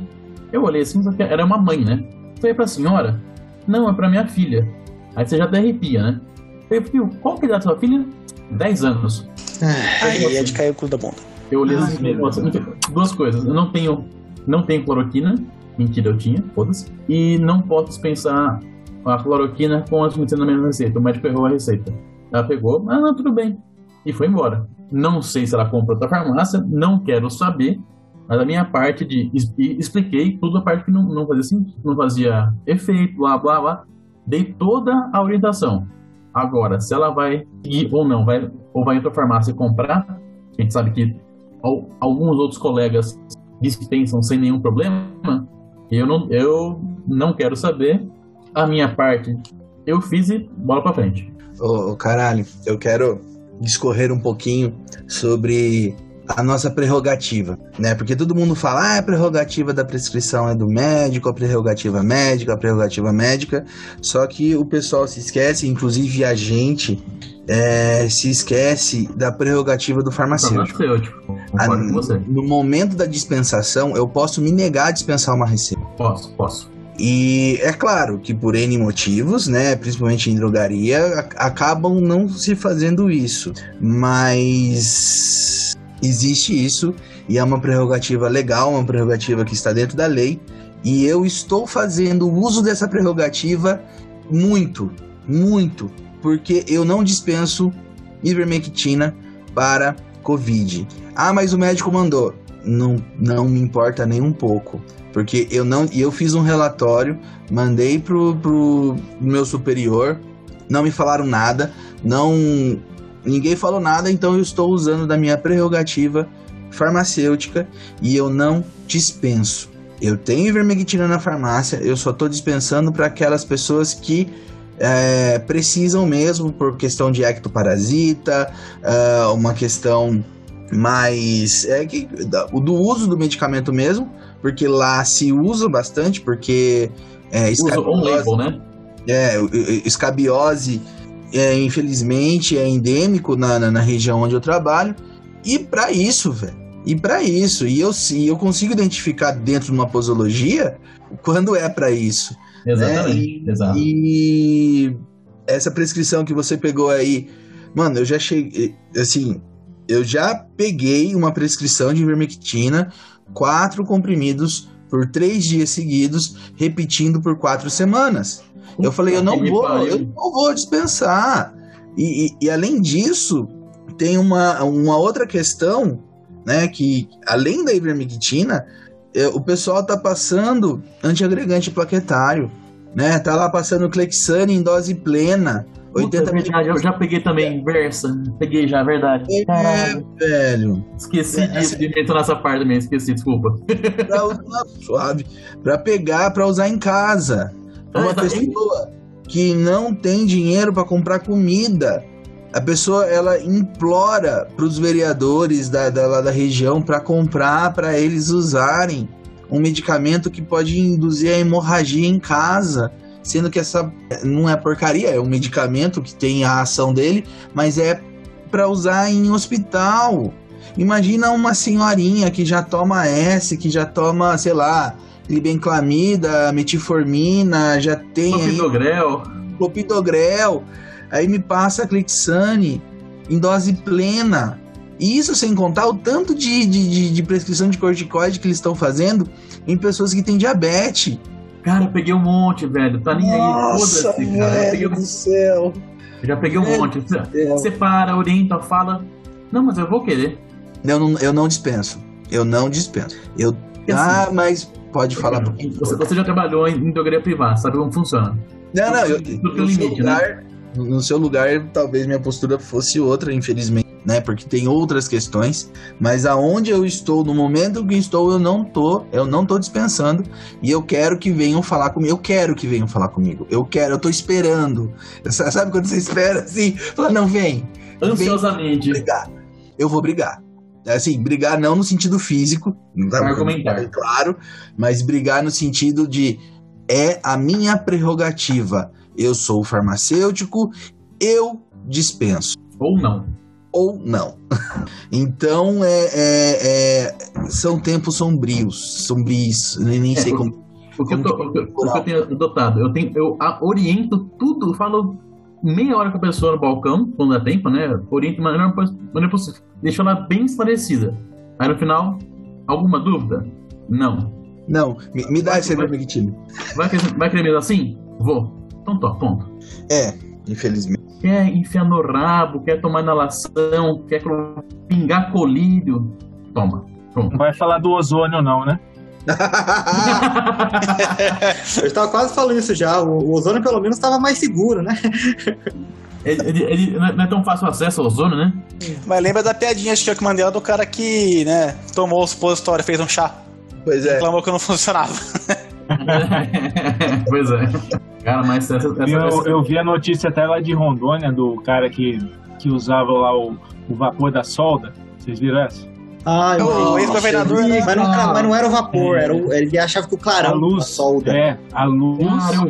eu olhei assim, era uma mãe, né? Falei pra senhora, não, é pra minha filha. Aí você já até arrepia, né? Falei, filho, qual que é a idade da sua filha? 10 anos. Aí é de cair o cu da bunda. Eu olhei assim, duas coisas, eu não tenho, não tenho cloroquina, mentira, eu tinha, foda-se, e não posso dispensar a cloroquina com a medicina na mesma receita. O médico errou a receita. Ela pegou, ah, não, tudo bem. E foi embora. Não sei se ela comprou outra farmácia, não quero saber. Mas a minha parte de. Expliquei tudo a parte que não, não fazia sentido, não fazia efeito, blá blá blá. Dei toda a orientação. Agora, se ela vai ir ou não, vai, ou vai em outra farmácia comprar, a gente sabe que alguns outros colegas dispensam sem nenhum problema, eu não, eu não quero saber a minha parte eu fiz e bola pra frente. Ô, oh, caralho, eu quero discorrer um pouquinho sobre a nossa prerrogativa, né? Porque todo mundo fala, ah, a prerrogativa da prescrição é do médico, a prerrogativa médica, a prerrogativa médica, só que o pessoal se esquece, inclusive a gente é, se esquece da prerrogativa do farmacêutico. farmacêutico. A, no momento da dispensação, eu posso me negar a dispensar uma receita. Posso, posso. E é claro que por N motivos, né, principalmente em drogaria, acabam não se fazendo isso. Mas existe isso e é uma prerrogativa legal, uma prerrogativa que está dentro da lei. E eu estou fazendo uso dessa prerrogativa muito, muito, porque eu não dispenso ivermectina para Covid. Ah, mas o médico mandou. Não, não me importa nem um pouco. Porque eu não. Eu fiz um relatório, mandei pro, pro meu superior, não me falaram nada, não. Ninguém falou nada, então eu estou usando da minha prerrogativa farmacêutica e eu não dispenso. Eu tenho ivermectina na farmácia, eu só estou dispensando para aquelas pessoas que é, precisam mesmo por questão de ectoparasita, é, uma questão mais é, que, do uso do medicamento mesmo, porque lá se usa bastante, porque é, escabiose, label, né? É, escabiose, é, infelizmente, é endêmico na, na, na região onde eu trabalho. E para isso, velho, e para isso, e eu, e eu consigo identificar dentro de uma posologia quando é para isso. Exatamente, né? exato. E essa prescrição que você pegou aí, mano, eu já cheguei, assim, eu já peguei uma prescrição de ivermectina, quatro comprimidos por três dias seguidos, repetindo por quatro semanas. Eu falei, eu não vou, eu não vou dispensar. E, e, e, além disso, tem uma, uma outra questão, né, que além da ivermectina, é, o pessoal tá passando antiagregante plaquetário, né? Tá lá passando Clexane em dose plena. 80 verdade, eu já peguei também Versa. Peguei já, verdade. É, Caralho. velho. Esqueci é, disso, de entrar nessa parte também, esqueci, desculpa. Pra usar, suave. Pra pegar, pra usar em casa. Uma ah, pessoa que não tem dinheiro para comprar comida. A pessoa ela implora para os vereadores da, da, lá da região para comprar para eles usarem um medicamento que pode induzir a hemorragia em casa, sendo que essa não é porcaria, é um medicamento que tem a ação dele, mas é para usar em hospital. Imagina uma senhorinha que já toma S, que já toma, sei lá, libenclamida, metformina, já tem clopidogrel. Aí, clopidogrel. Aí me passa Clexane em dose plena. E isso sem contar o tanto de, de, de, de prescrição de corticoide que eles estão fazendo em pessoas que têm diabetes. Cara, eu peguei um monte, velho. Tá nem Nossa, aí, foda-se, cara. Velho do céu. Eu já peguei um é, monte. Separa, orienta, fala. Não, mas eu vou querer. Eu não, eu não dispenso. Eu não dispenso. Eu. Assim, ah, mas pode falar. Você, você já trabalhou em drogaria privada, sabe como funciona? Não, não, eu, no, limite, seu né? lugar, né? no seu lugar, talvez minha postura fosse outra, infelizmente, né? Porque tem outras questões, mas aonde eu estou, no momento que estou, eu não tô, eu não tô dispensando e eu quero que venham falar comigo. Eu quero que venham falar comigo. Eu quero, eu tô esperando. Sabe quando você espera assim? Fala, não, vem. Ansiosamente. Vem, brigar. Eu vou brigar. Assim, brigar não no sentido físico, não tá argumentar. claro, mas brigar no sentido de é a minha prerrogativa. Eu sou farmacêutico, eu dispenso. Ou não. Ou não. então, é, é, é, são tempos sombrios, sombrios, nem, nem sei como. O que, eu, tô, o, que, o que eu tenho adotado, eu, tenho, eu oriento tudo, falo meia hora com a pessoa no balcão, quando dá tempo, né? Oriento de maneira, maneira possível. Deixo ela bem esclarecida. Aí no final, alguma dúvida? Não. Não, me, me dá esse time. Vai, vai querer mesmo assim? Vou. Então tá, ponto. É, infelizmente. Quer enfiar no rabo, quer tomar inalação, quer pingar colírio. Toma. Pronto. Não vai falar do ozônio, não, né? eu estava quase falando isso já. O, ozônio, pelo menos, estava mais seguro, né? Ele, ele, ele, não é tão fácil acesso ao ozônio, né? Mas lembra da piadinha acho que eu mandei do cara que, né, tomou o supositório, fez um chá. Pois é. Reclamou que não funcionava. pois é. Cara, mas essa, essa, eu, eu vi a notícia até lá de Rondônia do cara que, que usava lá o, o vapor da solda. Vocês viram essa? Ah, eu o ex-governador, né? Mas não, mas não era o vapor, é. era o, ele achava que o clarão a luz, solda. É, a luz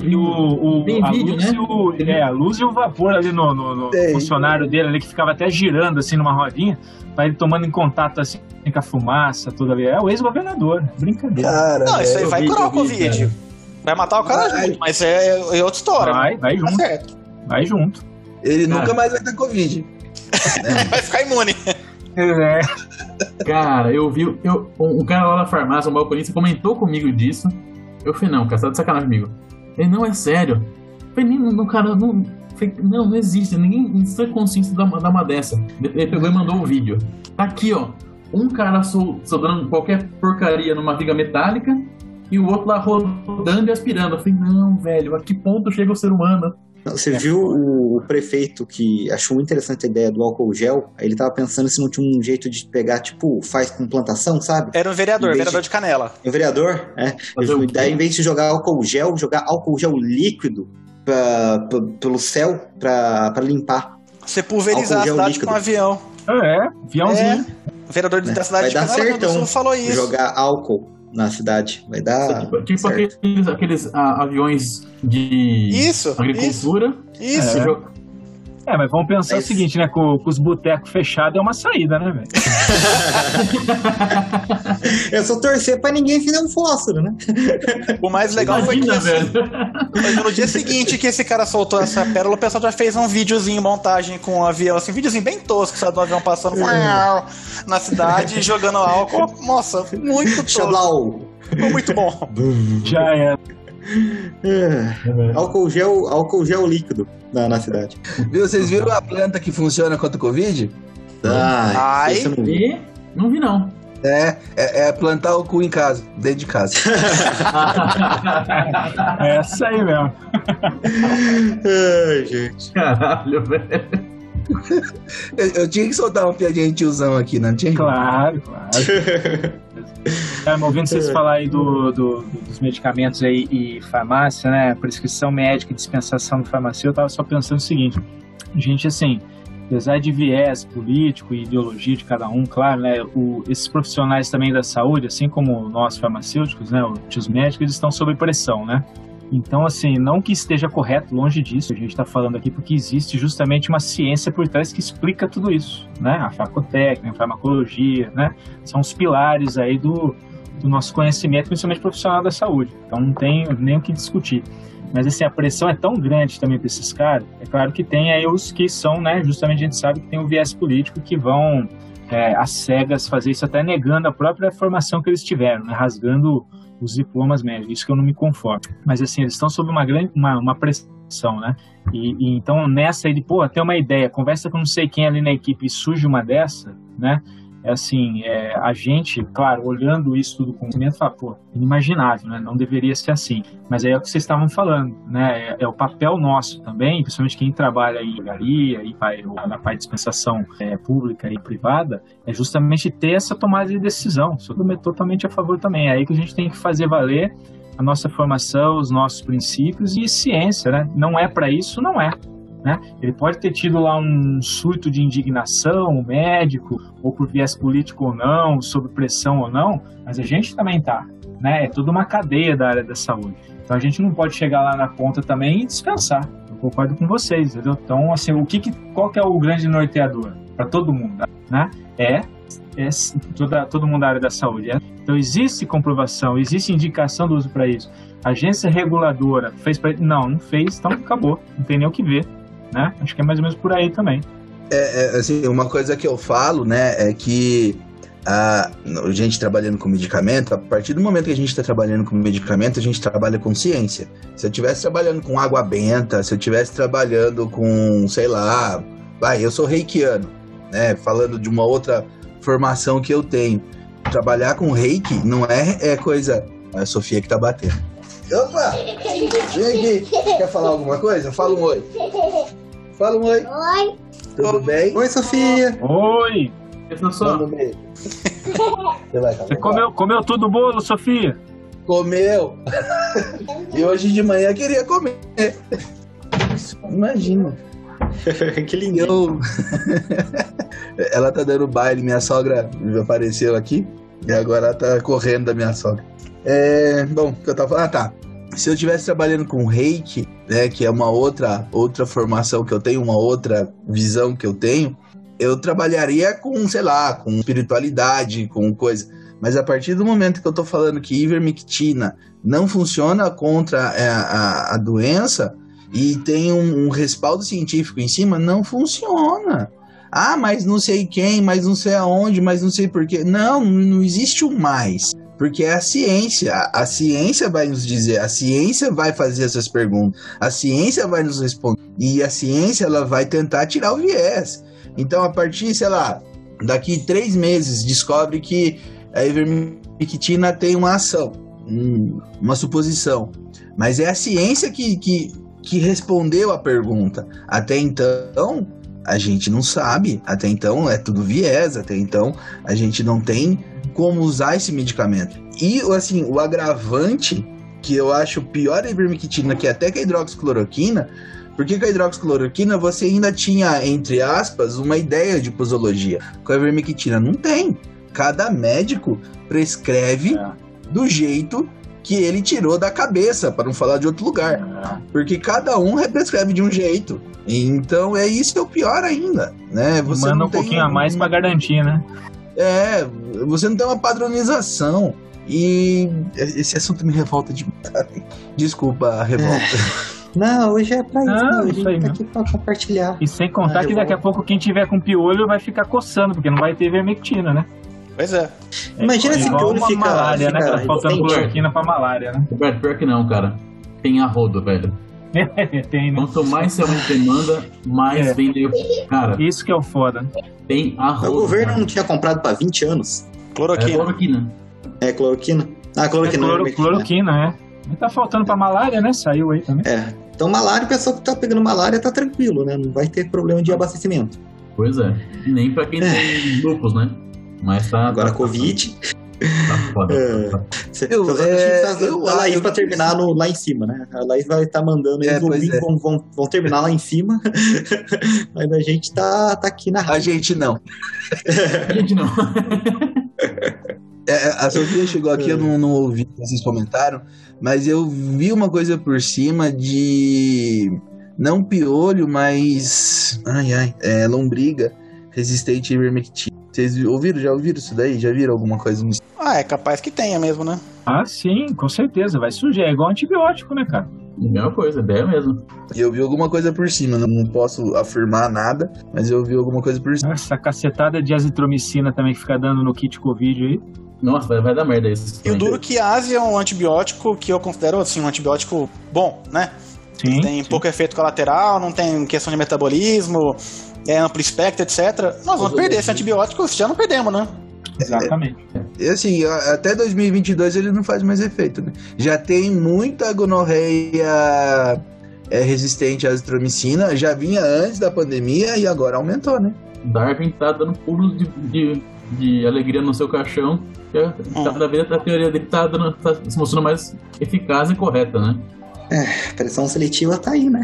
e o, o, Tem a vídeo, luz né? o, é, a luz e o vapor ali no, no, no funcionário dele ali que ficava até girando assim numa rodinha, para ele tomando em contato assim com a fumaça toda ali. É o ex-governador, brincadeira. Cara, não, isso aí vai curar o Covid. Vai matar o cara vai. junto, mas é, é outra história. Vai, vai tá junto. Tá certo. Vai junto. Ele cara. nunca mais vai ter Covid. vai ficar imune. É. Cara, eu vi. Eu, um cara lá na farmácia, um balconista, comentou comigo disso. Eu falei, não, cara, você tá de sacanagem comigo. Ele, não, é sério. Eu falei, não, cara, não. Falei, não, não existe. Ninguém sua consciência dá, dá uma dessa. Ele pegou e mandou o vídeo. Tá aqui, ó. Um cara soldando qualquer porcaria numa viga metálica e o outro lá rodando e aspirando. Eu falei, não, velho, a que ponto chega o ser humano? Você viu o, prefeito que achou muito interessante a ideia do álcool gel? Ele tava pensando se não tinha um jeito de pegar, tipo, faz com plantação, sabe? Era um vereador, vereador de... de canela. Um vereador, é. Eu, daí, em vez de jogar álcool gel, jogar álcool gel líquido pra, pra, pelo céu pra, pra limpar. Você pulverizar a cidade líquido. com um avião. É, aviãozinho. É. O vereador é. da cidade Vai de Canela do Sul falou isso. Jogar álcool na cidade. Vai dar. Tipo, tipo aqueles, aqueles ah, aviões de isso, agricultura. Isso. isso. É, mas vamos pensar mas... o seguinte, né? Com, com os botecos fechados é uma saída, né, velho? é só torcer pra ninguém virar um fósforo, né? O mais legal Imagina, foi que assim, no dia seguinte que esse cara soltou essa pérola, o pessoal já fez um videozinho, montagem com um avião, assim, um videozinho bem tosco, sabe, do avião passando é. na cidade jogando álcool. Nossa, muito tosco. Foi muito bom. Já é. É. Álcool gel, álcool gel líquido na, na cidade. Viu? Vocês viram a planta que funciona contra o Covid? Ah, Ai. Não vi. não vi, não. É, é, é, plantar o cu em casa, dentro de casa. é essa aí mesmo. Ai, gente. Caralho, velho. Eu, eu, tinha que soltar uma piadinha de tiozão aqui, não tinha? Claro, claro. Cara, ouvindo vocês falar aí do, do, dos medicamentos aí e farmácia, né? Prescrição médica dispensação no farmácia, eu tava só pensando o seguinte, gente, assim, apesar de viés político e ideologia de cada um, claro, né? O, esses profissionais também da saúde, assim como nós farmacêuticos, né? Os médicos, eles estão sob pressão, né? Então, assim, não que esteja correto, longe disso, a gente está falando aqui porque existe justamente uma ciência por trás que explica tudo isso, né? A farmacotécnica, a farmacologia, né? São os pilares aí do, do nosso conhecimento, principalmente profissional da saúde. Então, não tem nem o que discutir. Mas, assim, a pressão é tão grande também para esses caras, é claro que tem aí os que são, né? Justamente a gente sabe que tem o viés político que vão é, às cegas fazer isso até negando a própria formação que eles tiveram, né? Rasgando os diplomas médicos, isso que eu não me conformo. Mas assim, eles estão sob uma grande uma, uma pressão, né? E, e, então nessa de, pô, até uma ideia, conversa com não sei quem ali na equipe e surge uma dessa, né? É assim, é, a gente, claro, olhando isso tudo com conhecimento, fala, pô, inimaginável, né? Não deveria ser assim. Mas aí é o que vocês estavam falando, né? É, é o papel nosso também, principalmente quem trabalha em engenharia e na parte de dispensação é, pública e privada, é justamente ter essa tomada de decisão. Sou totalmente a favor também. É aí que a gente tem que fazer valer a nossa formação, os nossos princípios e ciência, né? Não é para isso, não é. Né? Ele pode ter tido lá um surto de indignação, médico, ou por viés político ou não, sob pressão ou não, mas a gente também tá. Né? É toda uma cadeia da área da saúde. Então a gente não pode chegar lá na ponta também e dispensar. Eu concordo com vocês, entendeu? Então, assim, o que, que qual que é o grande norteador para todo mundo? Né? É, é toda, todo mundo da área da saúde. É. Então existe comprovação, existe indicação do uso para isso. Agência reguladora fez para Não, não fez, então acabou. Não tem nem o que ver né? Acho que é mais ou menos por aí também. É, é assim, uma coisa que eu falo, né, é que a, a gente trabalhando com medicamento, a partir do momento que a gente está trabalhando com medicamento, a gente trabalha com ciência. Se eu estivesse trabalhando com água benta, se eu estivesse trabalhando com, sei lá, vai, eu sou reikiano, né, falando de uma outra formação que eu tenho. Trabalhar com reiki não é, é coisa. É a Sofia que tá batendo. Opa! Vem aqui. Quer falar alguma coisa? Fala um oi. Fala um oi. Oi. Tudo bem? Oi, Sofia. Oi. Tudo bem. Você, vai, Você comeu, comeu tudo bolo, Sofia? Comeu. e hoje de manhã queria comer. Imagina. que lindo. Eu... ela tá dando baile, minha sogra apareceu aqui e agora ela tá correndo da minha sogra. É, bom, o que eu tava falando? Ah, tá se eu estivesse trabalhando com reiki, né, que é uma outra outra formação que eu tenho, uma outra visão que eu tenho, eu trabalharia com, sei lá, com espiritualidade, com coisa. Mas a partir do momento que eu estou falando que ivermectina não funciona contra a, a, a doença e tem um, um respaldo científico em cima, não funciona. Ah, mas não sei quem, mas não sei aonde, mas não sei porquê. Não, não existe um mais. Porque é a ciência. A, ciência vai nos dizer, a ciência vai fazer essas perguntas, a ciência vai nos responder. E a ciência ela vai tentar tirar o viés. Então, a partir, sei lá, daqui três meses, descobre que a ivermectina tem uma ação, uma suposição. Mas é a ciência que, que, que respondeu a pergunta. Até então, a gente não sabe. Até então é tudo viés, até então a gente não tem como usar esse medicamento. E assim, o agravante que eu acho pior da ivermectina, que é até que a hidroxicloroquina, porque com a hidroxicloroquina você ainda tinha, entre aspas, uma ideia de posologia. Com a ivermectina não tem. Cada médico prescreve é. do jeito que ele tirou da cabeça, para não falar de outro lugar. Porque cada um prescreve de um jeito. Então é isso que é o pior ainda, né? Você Manda um pouquinho a mais para garantir, né? É, você não tem uma padronização. E esse assunto me revolta demais. Desculpa a revolta. É. Não, hoje é pra isso. Não, não, a gente tá aqui pra compartilhar. E sem contar ah, que daqui vou... a pouco quem tiver com piolho vai ficar coçando, porque não vai ter vermectina, né? Pois é. Imagina é, se piolho fica. malária, né? Tá faltando cloroquina pra malária, né? Pior que não, cara. Tem arrodo, velho. tem, né? Quanto mais você demanda, mais é. vem. Cara. Isso que é o foda. Tem arrodo. O governo cara. não tinha comprado pra 20 anos. Cloroquina. É cloroquina. É cloroquina. Ah, cloroquina. É, cloro, cloroquina, é. Tá faltando pra malária, né? Saiu aí também. É. Então, malária, o pessoal que tá pegando malária tá tranquilo, né? Não vai ter problema de abastecimento. Pois é. Nem pra quem é. tem lupus, né? Mas tá. Agora, tá, Covid. Tá foda. É. Eu, é, tá eu, a Laís pra terminar no, lá em cima, né? A Laís vai estar tá mandando, eles é, é. vão, vão, vão, terminar lá em cima, mas a gente tá, tá aqui na rádio. A gente não. a gente não. É, a Sofia chegou aqui, eu não, não ouvi o que vocês comentaram, mas eu vi uma coisa por cima de. Não piolho, mas. Ai, ai. É, lombriga resistente à ivermectina. Vocês ouviram? Já ouviram isso daí? Já viram alguma coisa nisso? Ah, é capaz que tenha mesmo, né? Ah, sim, com certeza. Vai surgir. É igual antibiótico, né, cara? Mesma coisa, ideia mesmo. Eu vi alguma coisa por cima, não posso afirmar nada, mas eu vi alguma coisa por cima. Essa cacetada de azitromicina também que fica dando no kit Covid aí. Nossa, vai, vai dar merda isso. E o duro que Ásia é um antibiótico que eu considero assim, um antibiótico bom, né? Sim, tem sim. pouco efeito colateral, não tem questão de metabolismo, é amplo espectro, etc. Nós vamos perder esse antibiótico, já não perdemos, né? Exatamente. É, assim, até 2022 ele não faz mais efeito, né? Já tem muita gonorreia é, resistente à azitromicina, já vinha antes da pandemia e agora aumentou, né? Darwin tá dando pulos de, de, de alegria no seu caixão Hum. Cada vez a teoria dele tá, dando, tá se mostrando mais eficaz e correta, né? É, pressão seletiva tá aí, né?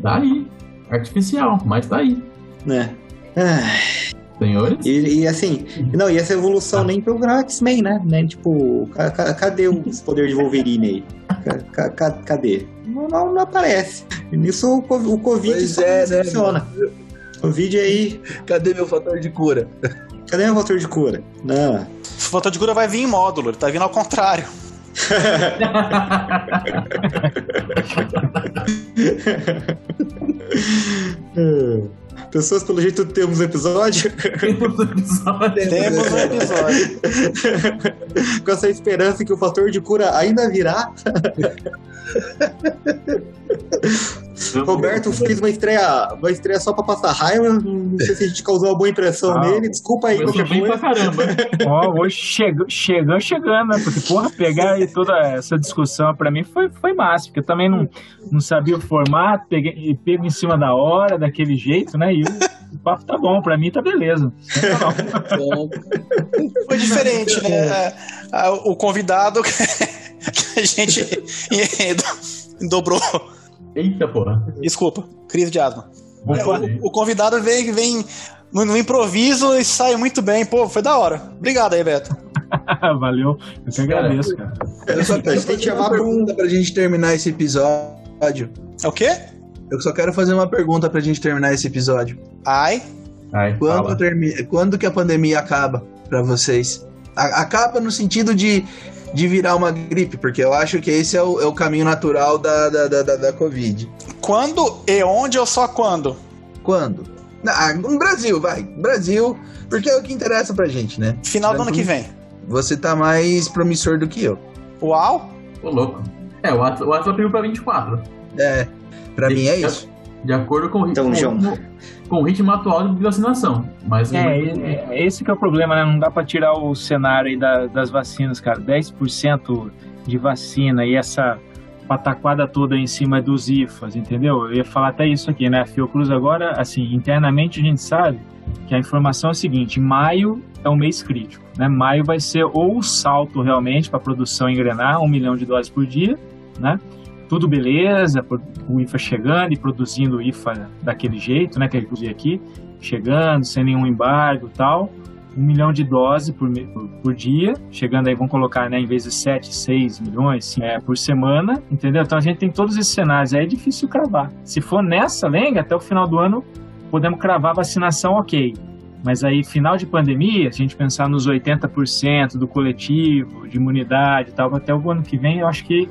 Tá aí. Artificial, mas tá aí. Né? Ah. Senhores? E, e, assim, não, e essa evolução ah. nem pro X-Men, né? né? Tipo, ca, ca, cadê o poder de Wolverine aí? Ca, cadê? Não, não, não, aparece. E nisso o, o Covid pois só é, né? funciona. Covid aí. Cadê meu fator de cura? Cadê meu fator de cura? Não. O fator de cura vai vir em módulo, ele tá vindo ao contrário. Pessoas, pelo jeito, temos episódio. Temos episódio. Temos um episódio. Com essa esperança que o fator de cura ainda virá. Roberto fez uma estreia, uma estreia só pra passar raiva. Não sei se a gente causou uma boa impressão ah, nele. Desculpa aí qualquer bem coisa. Pra caramba. Ó, hoje chegando, chegando, chegando, né? Porque, porra, pegar aí toda essa discussão pra mim foi, foi massa, porque eu também não, não sabia o formato, peguei, pego em cima da hora, daquele jeito, né? E o, o papo tá bom, pra mim tá beleza. Foi diferente, né? É, é, o convidado que a gente dobrou Eita porra. Desculpa, crise de asma. É, o, o, convidado vem, vem no, no, improviso e sai muito bem. Pô, foi da hora. Obrigado aí, Beto. Valeu. Eu que agradeço, cara. Eu só quero fazer uma pergunta pra gente terminar esse episódio. É o quê? Eu só quero fazer uma pergunta pra gente terminar esse episódio. Ai. Ai quando, termi... quando que a pandemia acaba pra vocês? A acaba no sentido de de virar uma gripe, porque eu acho que esse é o, é o caminho natural da, da, da, da, Covid. Quando e onde ou só quando? Quando? Ah, no Brasil, vai. Brasil, porque é o que interessa pra gente, né? Final do ano que vem. Você tá mais promissor do que eu. Uau! Ô, louco. É, o Atlas, o Atlas pediu pra 24. É, pra de, mim é isso. De acordo com, então, com, com o ritmo atual de vacinação. Mas é, é, é, esse que é o problema, né? Não dá para tirar o cenário aí da, das vacinas, cara. 10% de vacina e essa pataquada toda em cima dos IFAs, entendeu? Eu ia falar até isso aqui, né? A Fiocruz agora, assim, internamente a gente sabe que a informação é a seguinte: maio é um mês crítico, né? Maio vai ser ou o salto realmente para a produção engrenar, um milhão de doses por dia, né? Tudo beleza, o IFA chegando e produzindo o IFA daquele jeito, né, que ele produzia aqui, chegando, sem nenhum embargo tal. um milhão de doses por, por, por, dia, chegando aí, vamos colocar, né, em vez de 7, 6 milhões é, por semana, entendeu? Então a gente tem todos esses cenários, aí é difícil cravar. Se for nessa lenga, até o final do ano, podemos cravar vacinação ok. Mas aí, final de pandemia, a gente pensar nos 80% do coletivo, de imunidade e tal, até o ano que vem, eu acho que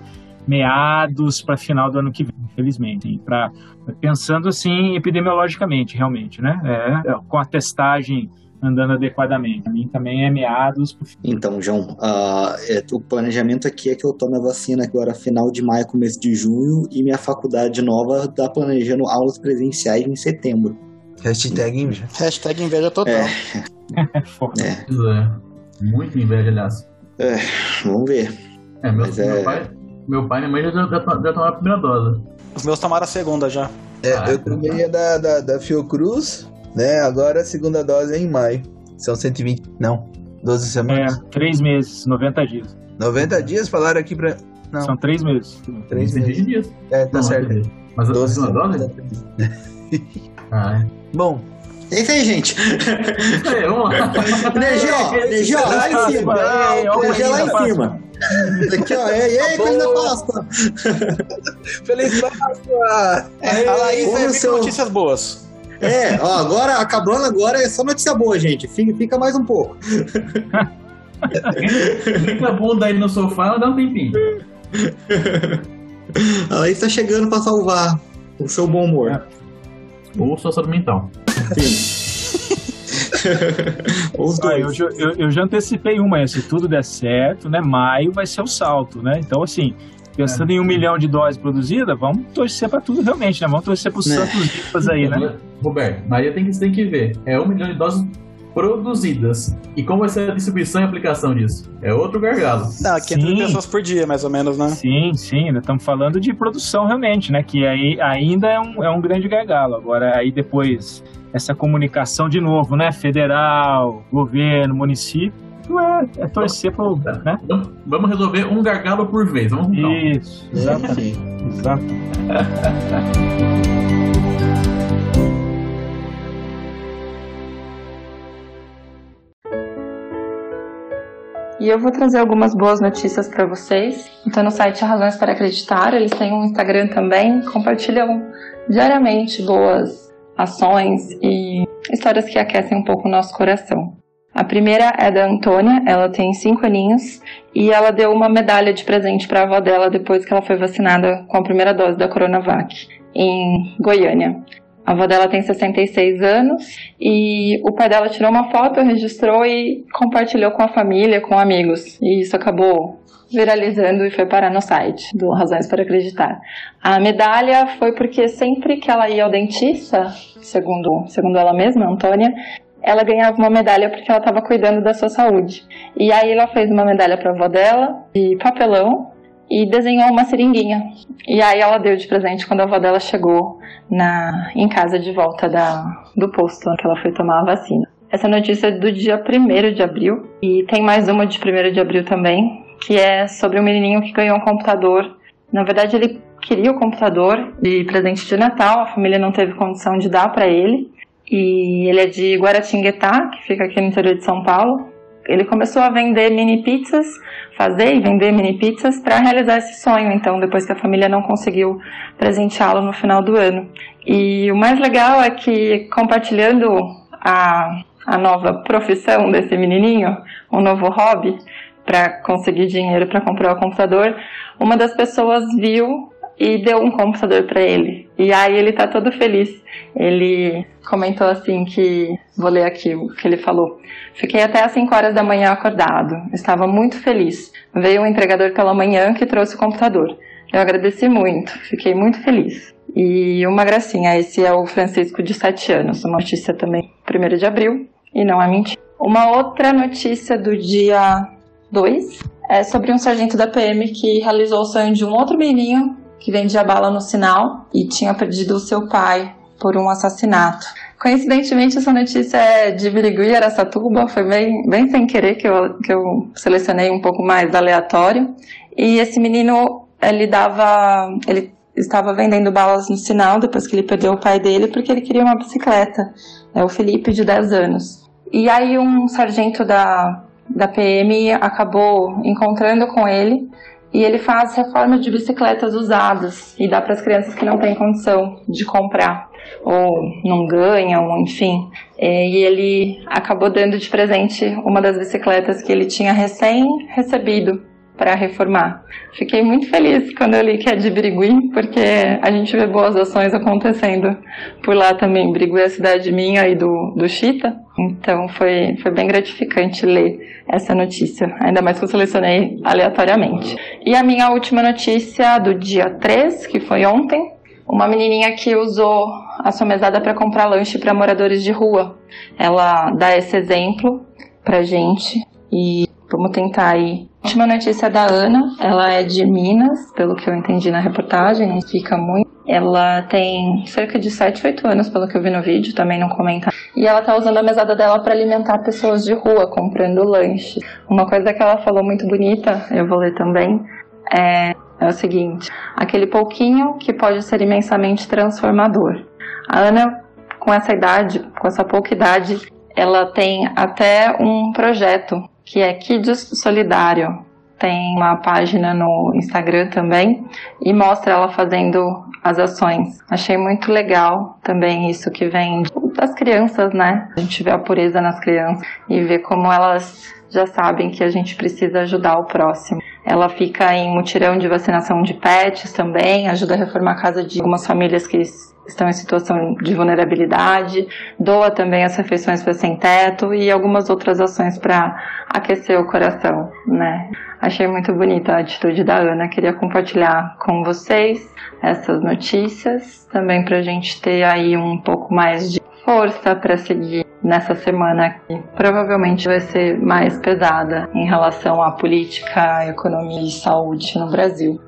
meados para final do ano que vem, infelizmente. Pra, pensando assim, epidemiologicamente, realmente, né? É, é, com a testagem andando adequadamente. Para mim também é meados. Então, João, uh, é, o planejamento aqui é que eu tome a vacina agora final de maio, começo de junho, e minha faculdade nova está planejando aulas presenciais em setembro. Hashtag inveja. Hashtag inveja total. É. é. é. Muito inveja, aliás. É, vamos ver. É, meu, meu, é... Pai, meu pai e minha mãe já, já, já tomaram a primeira dose. Os meus tomaram a segunda já. É, ah, eu tomei a da, da, da Fiocruz, né? Agora a segunda dose é em maio. São 120. Não, 12 semanas. É, 3 meses, 90 dias. 90 dias falaram aqui pra. Não. São 3 meses. 3 meses. dias. É, tá Não, certo. Mas a 12 segunda dose? ah, é. Bom, é isso aí, gente. É, vamos lá. Em cima. DG lá em cima. Aqui, ó. E aí, feliz da Páscoa. Feliz Páscoa. É, a Laís é seu... notícias boas. É, ó, agora, acabando agora, é só notícia boa, gente. Fica, fica mais um pouco. Fica a bunda aí no sofá, dá um tempinho. A Laís tá chegando pra salvar o seu bom humor. É ou sua saúde mental. Os dois. Ah, eu, eu, eu, já antecipei uma, se tudo der certo, né? Maio vai ser o salto, né? Então, assim, pensando é. em um milhão de doses produzidas, vamos torcer para tudo realmente, né? Vamos torcer para os né? santos aí, né? Roberto, Maria tem que, tem que ver. É um milhão de doses produzidas. E como vai ser a distribuição e aplicação disso? É outro gargalo. Não, 500 sim. pessoas por dia, mais ou menos, né? Sim, sim, estamos falando de produção realmente, né? Que aí ainda é um, é um grande gargalo. Agora, aí depois, essa comunicação de novo, né? Federal, governo, município, é, é torcer pro. Tá. Né? Vamos, resolver um gargalo por vez. Vamos Isso, exatamente. exatamente. E eu vou trazer algumas boas notícias para vocês. Então, no site Razões para Acreditar, eles têm um Instagram também, compartilham diariamente boas ações e histórias que aquecem um pouco o nosso coração. A primeira é da Antônia, ela tem cinco aninhos e ela deu uma medalha de presente para a avó dela depois que ela foi vacinada com a primeira dose da Coronavac em Goiânia. A avó dela tem 66 anos e o pai dela tirou uma foto, registrou e compartilhou com a família, com amigos. E isso acabou viralizando e foi parar no site do Razões para Acreditar. A medalha foi porque sempre que ela ia ao dentista, segundo, segundo ela mesma, Antônia, ela ganhava uma medalha porque ela estava cuidando da sua saúde. E aí ela fez uma medalha para a avó dela de papelão e desenhou uma seringuinha. E aí ela deu de presente quando a avó dela chegou na, em casa de volta da, do posto que ela foi tomar a vacina. Essa notícia é do dia 1 de abril e tem mais uma de 1 de abril também, que é sobre um menininho que ganhou um computador. Na verdade, ele queria o computador de presente de Natal, a família não teve condição de dar para ele. E ele é de Guaratinguetá, que fica aqui no interior de São Paulo. Ele começou a vender mini pizzas fazer e vender mini pizzas para realizar esse sonho. Então, depois que a família não conseguiu presenteá-lo no final do ano. E o mais legal é que compartilhando a, a nova profissão desse menininho, um novo hobby para conseguir dinheiro para comprar o computador, uma das pessoas viu e deu um computador para ele. E aí ele tá todo feliz. Ele comentou assim que vou ler aqui o que ele falou. Fiquei até às 5 horas da manhã acordado. Estava muito feliz. Veio um entregador pela manhã que trouxe o computador. Eu agradeci muito. Fiquei muito feliz. E uma gracinha, esse é o Francisco de 7 anos. Uma notícia também, 1 de abril, e não é mentira. Uma outra notícia do dia 2 é sobre um sargento da PM que realizou o sonho de um outro menininho que vendia bala no sinal e tinha perdido o seu pai por um assassinato. Coincidentemente, essa notícia é de Birigui, Aracatuba, foi bem, bem sem querer que eu, que eu selecionei um pouco mais aleatório. E esse menino, ele dava, ele estava vendendo balas no sinal depois que ele perdeu o pai dele porque ele queria uma bicicleta. É o Felipe, de 10 anos. E aí um sargento da, da PM acabou encontrando com ele e ele faz reforma de bicicletas usadas e dá para as crianças que não têm condição de comprar ou não ganham, enfim. É, e ele acabou dando de presente uma das bicicletas que ele tinha recém recebido para reformar. Fiquei muito feliz quando eu li que é de Birigui, porque a gente vê boas ações acontecendo por lá também. Birigui é a cidade minha e do, do Chita, então foi, foi bem gratificante ler essa notícia, ainda mais que eu selecionei aleatoriamente. E a minha última notícia do dia 3, que foi ontem, uma menininha que usou a sua mesada para comprar lanche para moradores de rua. Ela dá esse exemplo pra gente e vamos tentar aí última notícia da Ana, ela é de Minas, pelo que eu entendi na reportagem, fica muito. Ela tem cerca de 7, 8 anos, pelo que eu vi no vídeo, também não comenta. E ela tá usando a mesada dela para alimentar pessoas de rua, comprando lanche. Uma coisa que ela falou muito bonita, eu vou ler também, é, é o seguinte: aquele pouquinho que pode ser imensamente transformador. A Ana, com essa idade, com essa pouca idade, ela tem até um projeto que é Kids Solidário. Tem uma página no Instagram também e mostra ela fazendo as ações. Achei muito legal também isso que vem das crianças, né? A gente vê a pureza nas crianças e vê como elas já sabem que a gente precisa ajudar o próximo. Ela fica em mutirão de vacinação de pets também, ajuda a reformar a casa de algumas famílias que estão em situação de vulnerabilidade, doa também as refeições para sem teto e algumas outras ações para aquecer o coração, né? Achei muito bonita a atitude da Ana, queria compartilhar com vocês essas notícias, também para a gente ter aí um pouco mais de força para seguir nessa semana que provavelmente vai ser mais pesada em relação à política, economia e saúde no Brasil.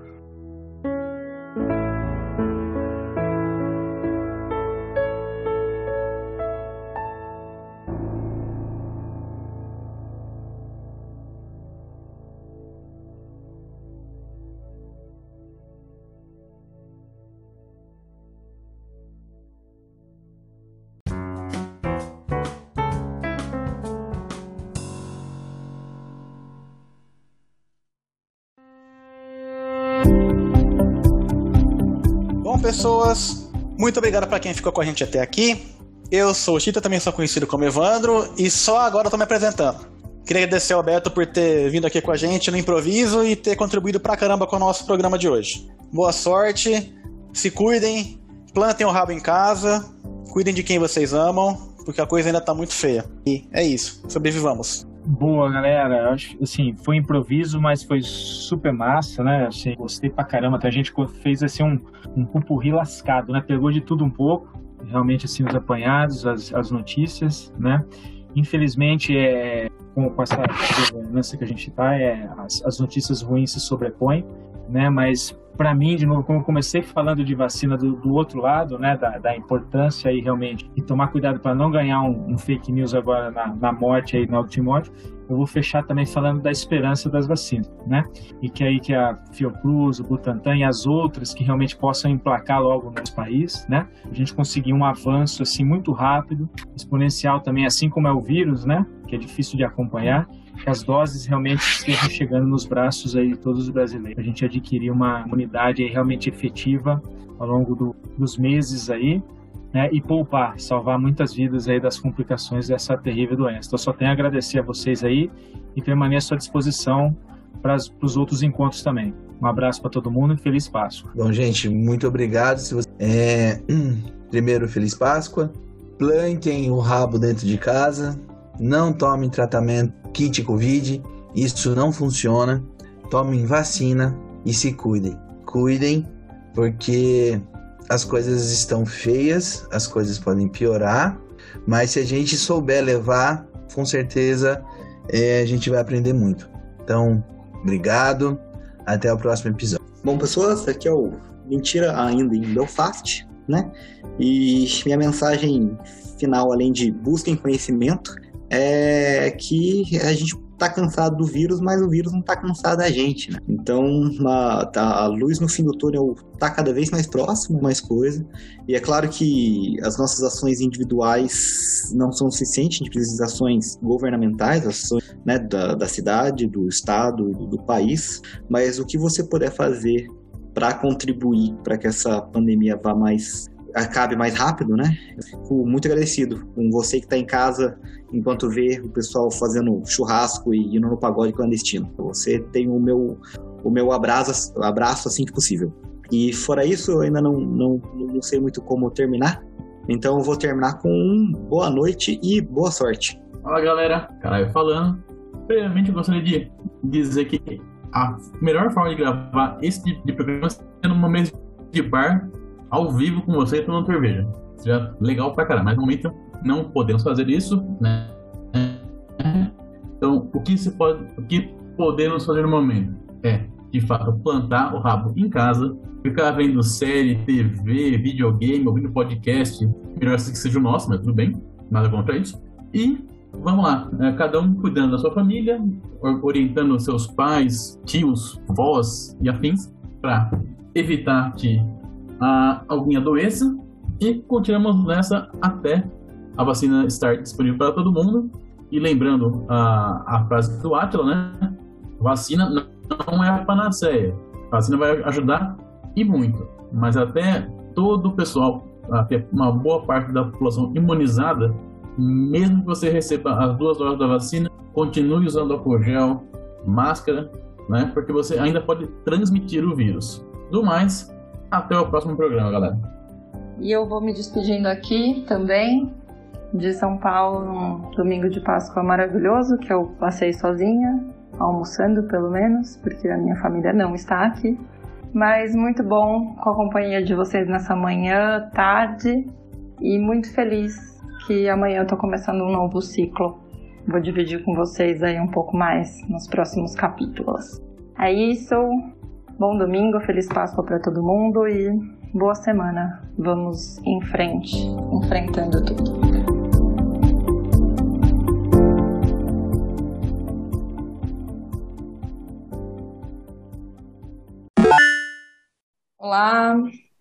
Pessoas. Muito obrigado para quem ficou com a gente até aqui. Eu sou o Chita, também sou conhecido como Evandro, e só agora estou me apresentando. Queria agradecer ao Beto por ter vindo aqui com a gente no improviso e ter contribuído pra caramba com o nosso programa de hoje. Boa sorte, se cuidem, plantem o rabo em casa, cuidem de quem vocês amam, porque a coisa ainda tá muito feia. E é isso, sobrevivamos. Boa, galera. Acho assim, foi improviso, mas foi super massa, né? Assim, gostei pra caramba. Então a gente fez assim um, um pupurri lascado, né? Pegou de tudo um pouco, realmente assim os apanhados, as, as notícias, né? Infelizmente, é, com, com essa governança que a gente tá, é, as, as notícias ruins se sobrepõem, né? Mas para mim, de novo, como eu comecei falando de vacina do, do outro lado, né, da, da, importância aí realmente e tomar cuidado para não ganhar um, um, fake news agora na, na morte aí, na Timóteo, eu vou fechar também falando da esperança das vacinas, né? E que aí que a Fiocruz, o Butantan e as outras que realmente possam emplacar logo no nosso país, né? A gente conseguir um avanço assim muito rápido, exponencial também, assim como é o vírus, né? Que é difícil de acompanhar as doses realmente estejam chegando nos braços aí de todos os brasileiros. A gente adquirir uma imunidade realmente efetiva ao longo do, dos meses aí, né, e poupar, salvar muitas vidas aí das complicações dessa terrível doença. Então, só tenho a agradecer a vocês aí e permaneço à disposição para os outros encontros também. Um abraço para todo mundo e feliz Páscoa. Bom, gente, muito obrigado. Se você... é... Primeiro, feliz Páscoa. Plantem o rabo dentro de casa. Não tomem tratamento kit Covid, isso não funciona. Tomem vacina e se cuidem. Cuidem, porque as coisas estão feias, as coisas podem piorar, mas se a gente souber levar, com certeza é, a gente vai aprender muito. Então, obrigado, até o próximo episódio. Bom, pessoas, aqui é o Mentira Ainda em Belfast, né? E minha mensagem final, além de busquem conhecimento, é que a gente tá cansado do vírus, mas o vírus não tá cansado da gente, né? Então, a, tá, a luz no fim do túnel tá cada vez mais próximo, mais coisa. E é claro que as nossas ações individuais não são suficientes, a gente precisa de ações governamentais, ações né, da, da cidade, do estado, do, do país. Mas o que você puder fazer para contribuir para que essa pandemia vá mais acabe mais rápido, né? Fico muito agradecido com você que está em casa enquanto vê o pessoal fazendo churrasco e indo no pagode clandestino. Você tem o meu, o meu abraço, abraço assim que possível. E fora isso, eu ainda não, não, não sei muito como terminar. Então eu vou terminar com um boa noite e boa sorte. Fala galera, caralho falando. Primeiramente eu gostaria de dizer que a melhor forma de gravar esse tipo de programa é numa mesa de bar ao vivo com você tomando cerveja. Seria legal pra caramba, mas no momento não podemos fazer isso, né? Então, o que se pode, o que podemos fazer no momento é, de fato, plantar o rabo em casa, ficar vendo série, TV, videogame, ouvindo podcast, melhor que seja o nosso, mas tudo bem, nada contra isso. E vamos lá, né? cada um cuidando da sua família, orientando seus pais, tios, vós e afins, para evitar que a, alguém adoeça e continuamos nessa até a vacina estar disponível para todo mundo. E lembrando a, a frase do Atila, né? Vacina não é a panaceia. A vacina vai ajudar e muito. Mas até todo o pessoal, até uma boa parte da população imunizada, mesmo que você receba as duas doses da vacina, continue usando álcool gel, máscara, né? Porque você ainda pode transmitir o vírus. Do mais, até o próximo programa, galera. E eu vou me despedindo aqui também de São Paulo num domingo de Páscoa maravilhoso que eu passei sozinha, almoçando pelo menos, porque a minha família não está aqui. Mas muito bom com a companhia de vocês nessa manhã, tarde e muito feliz que amanhã eu tô começando um novo ciclo. Vou dividir com vocês aí um pouco mais nos próximos capítulos. É isso. Bom domingo, feliz Páscoa para todo mundo e boa semana. Vamos em frente, enfrentando tudo. Olá,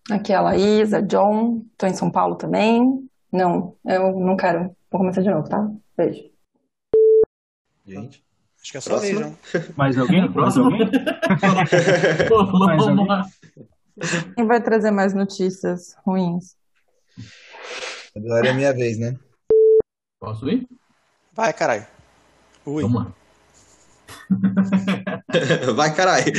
aqui é a Laísa, John, tô em São Paulo também. Não, eu não quero. Vou começar de novo, tá? Beijo. Gente. Acho que é só Próximo. Mais alguém? Mais alguém? mais alguém? Quem vai trazer mais notícias ruins? Agora é minha vez, né? Posso ir? Vai, caralho. Ui. Vamos lá. Vai, caralho.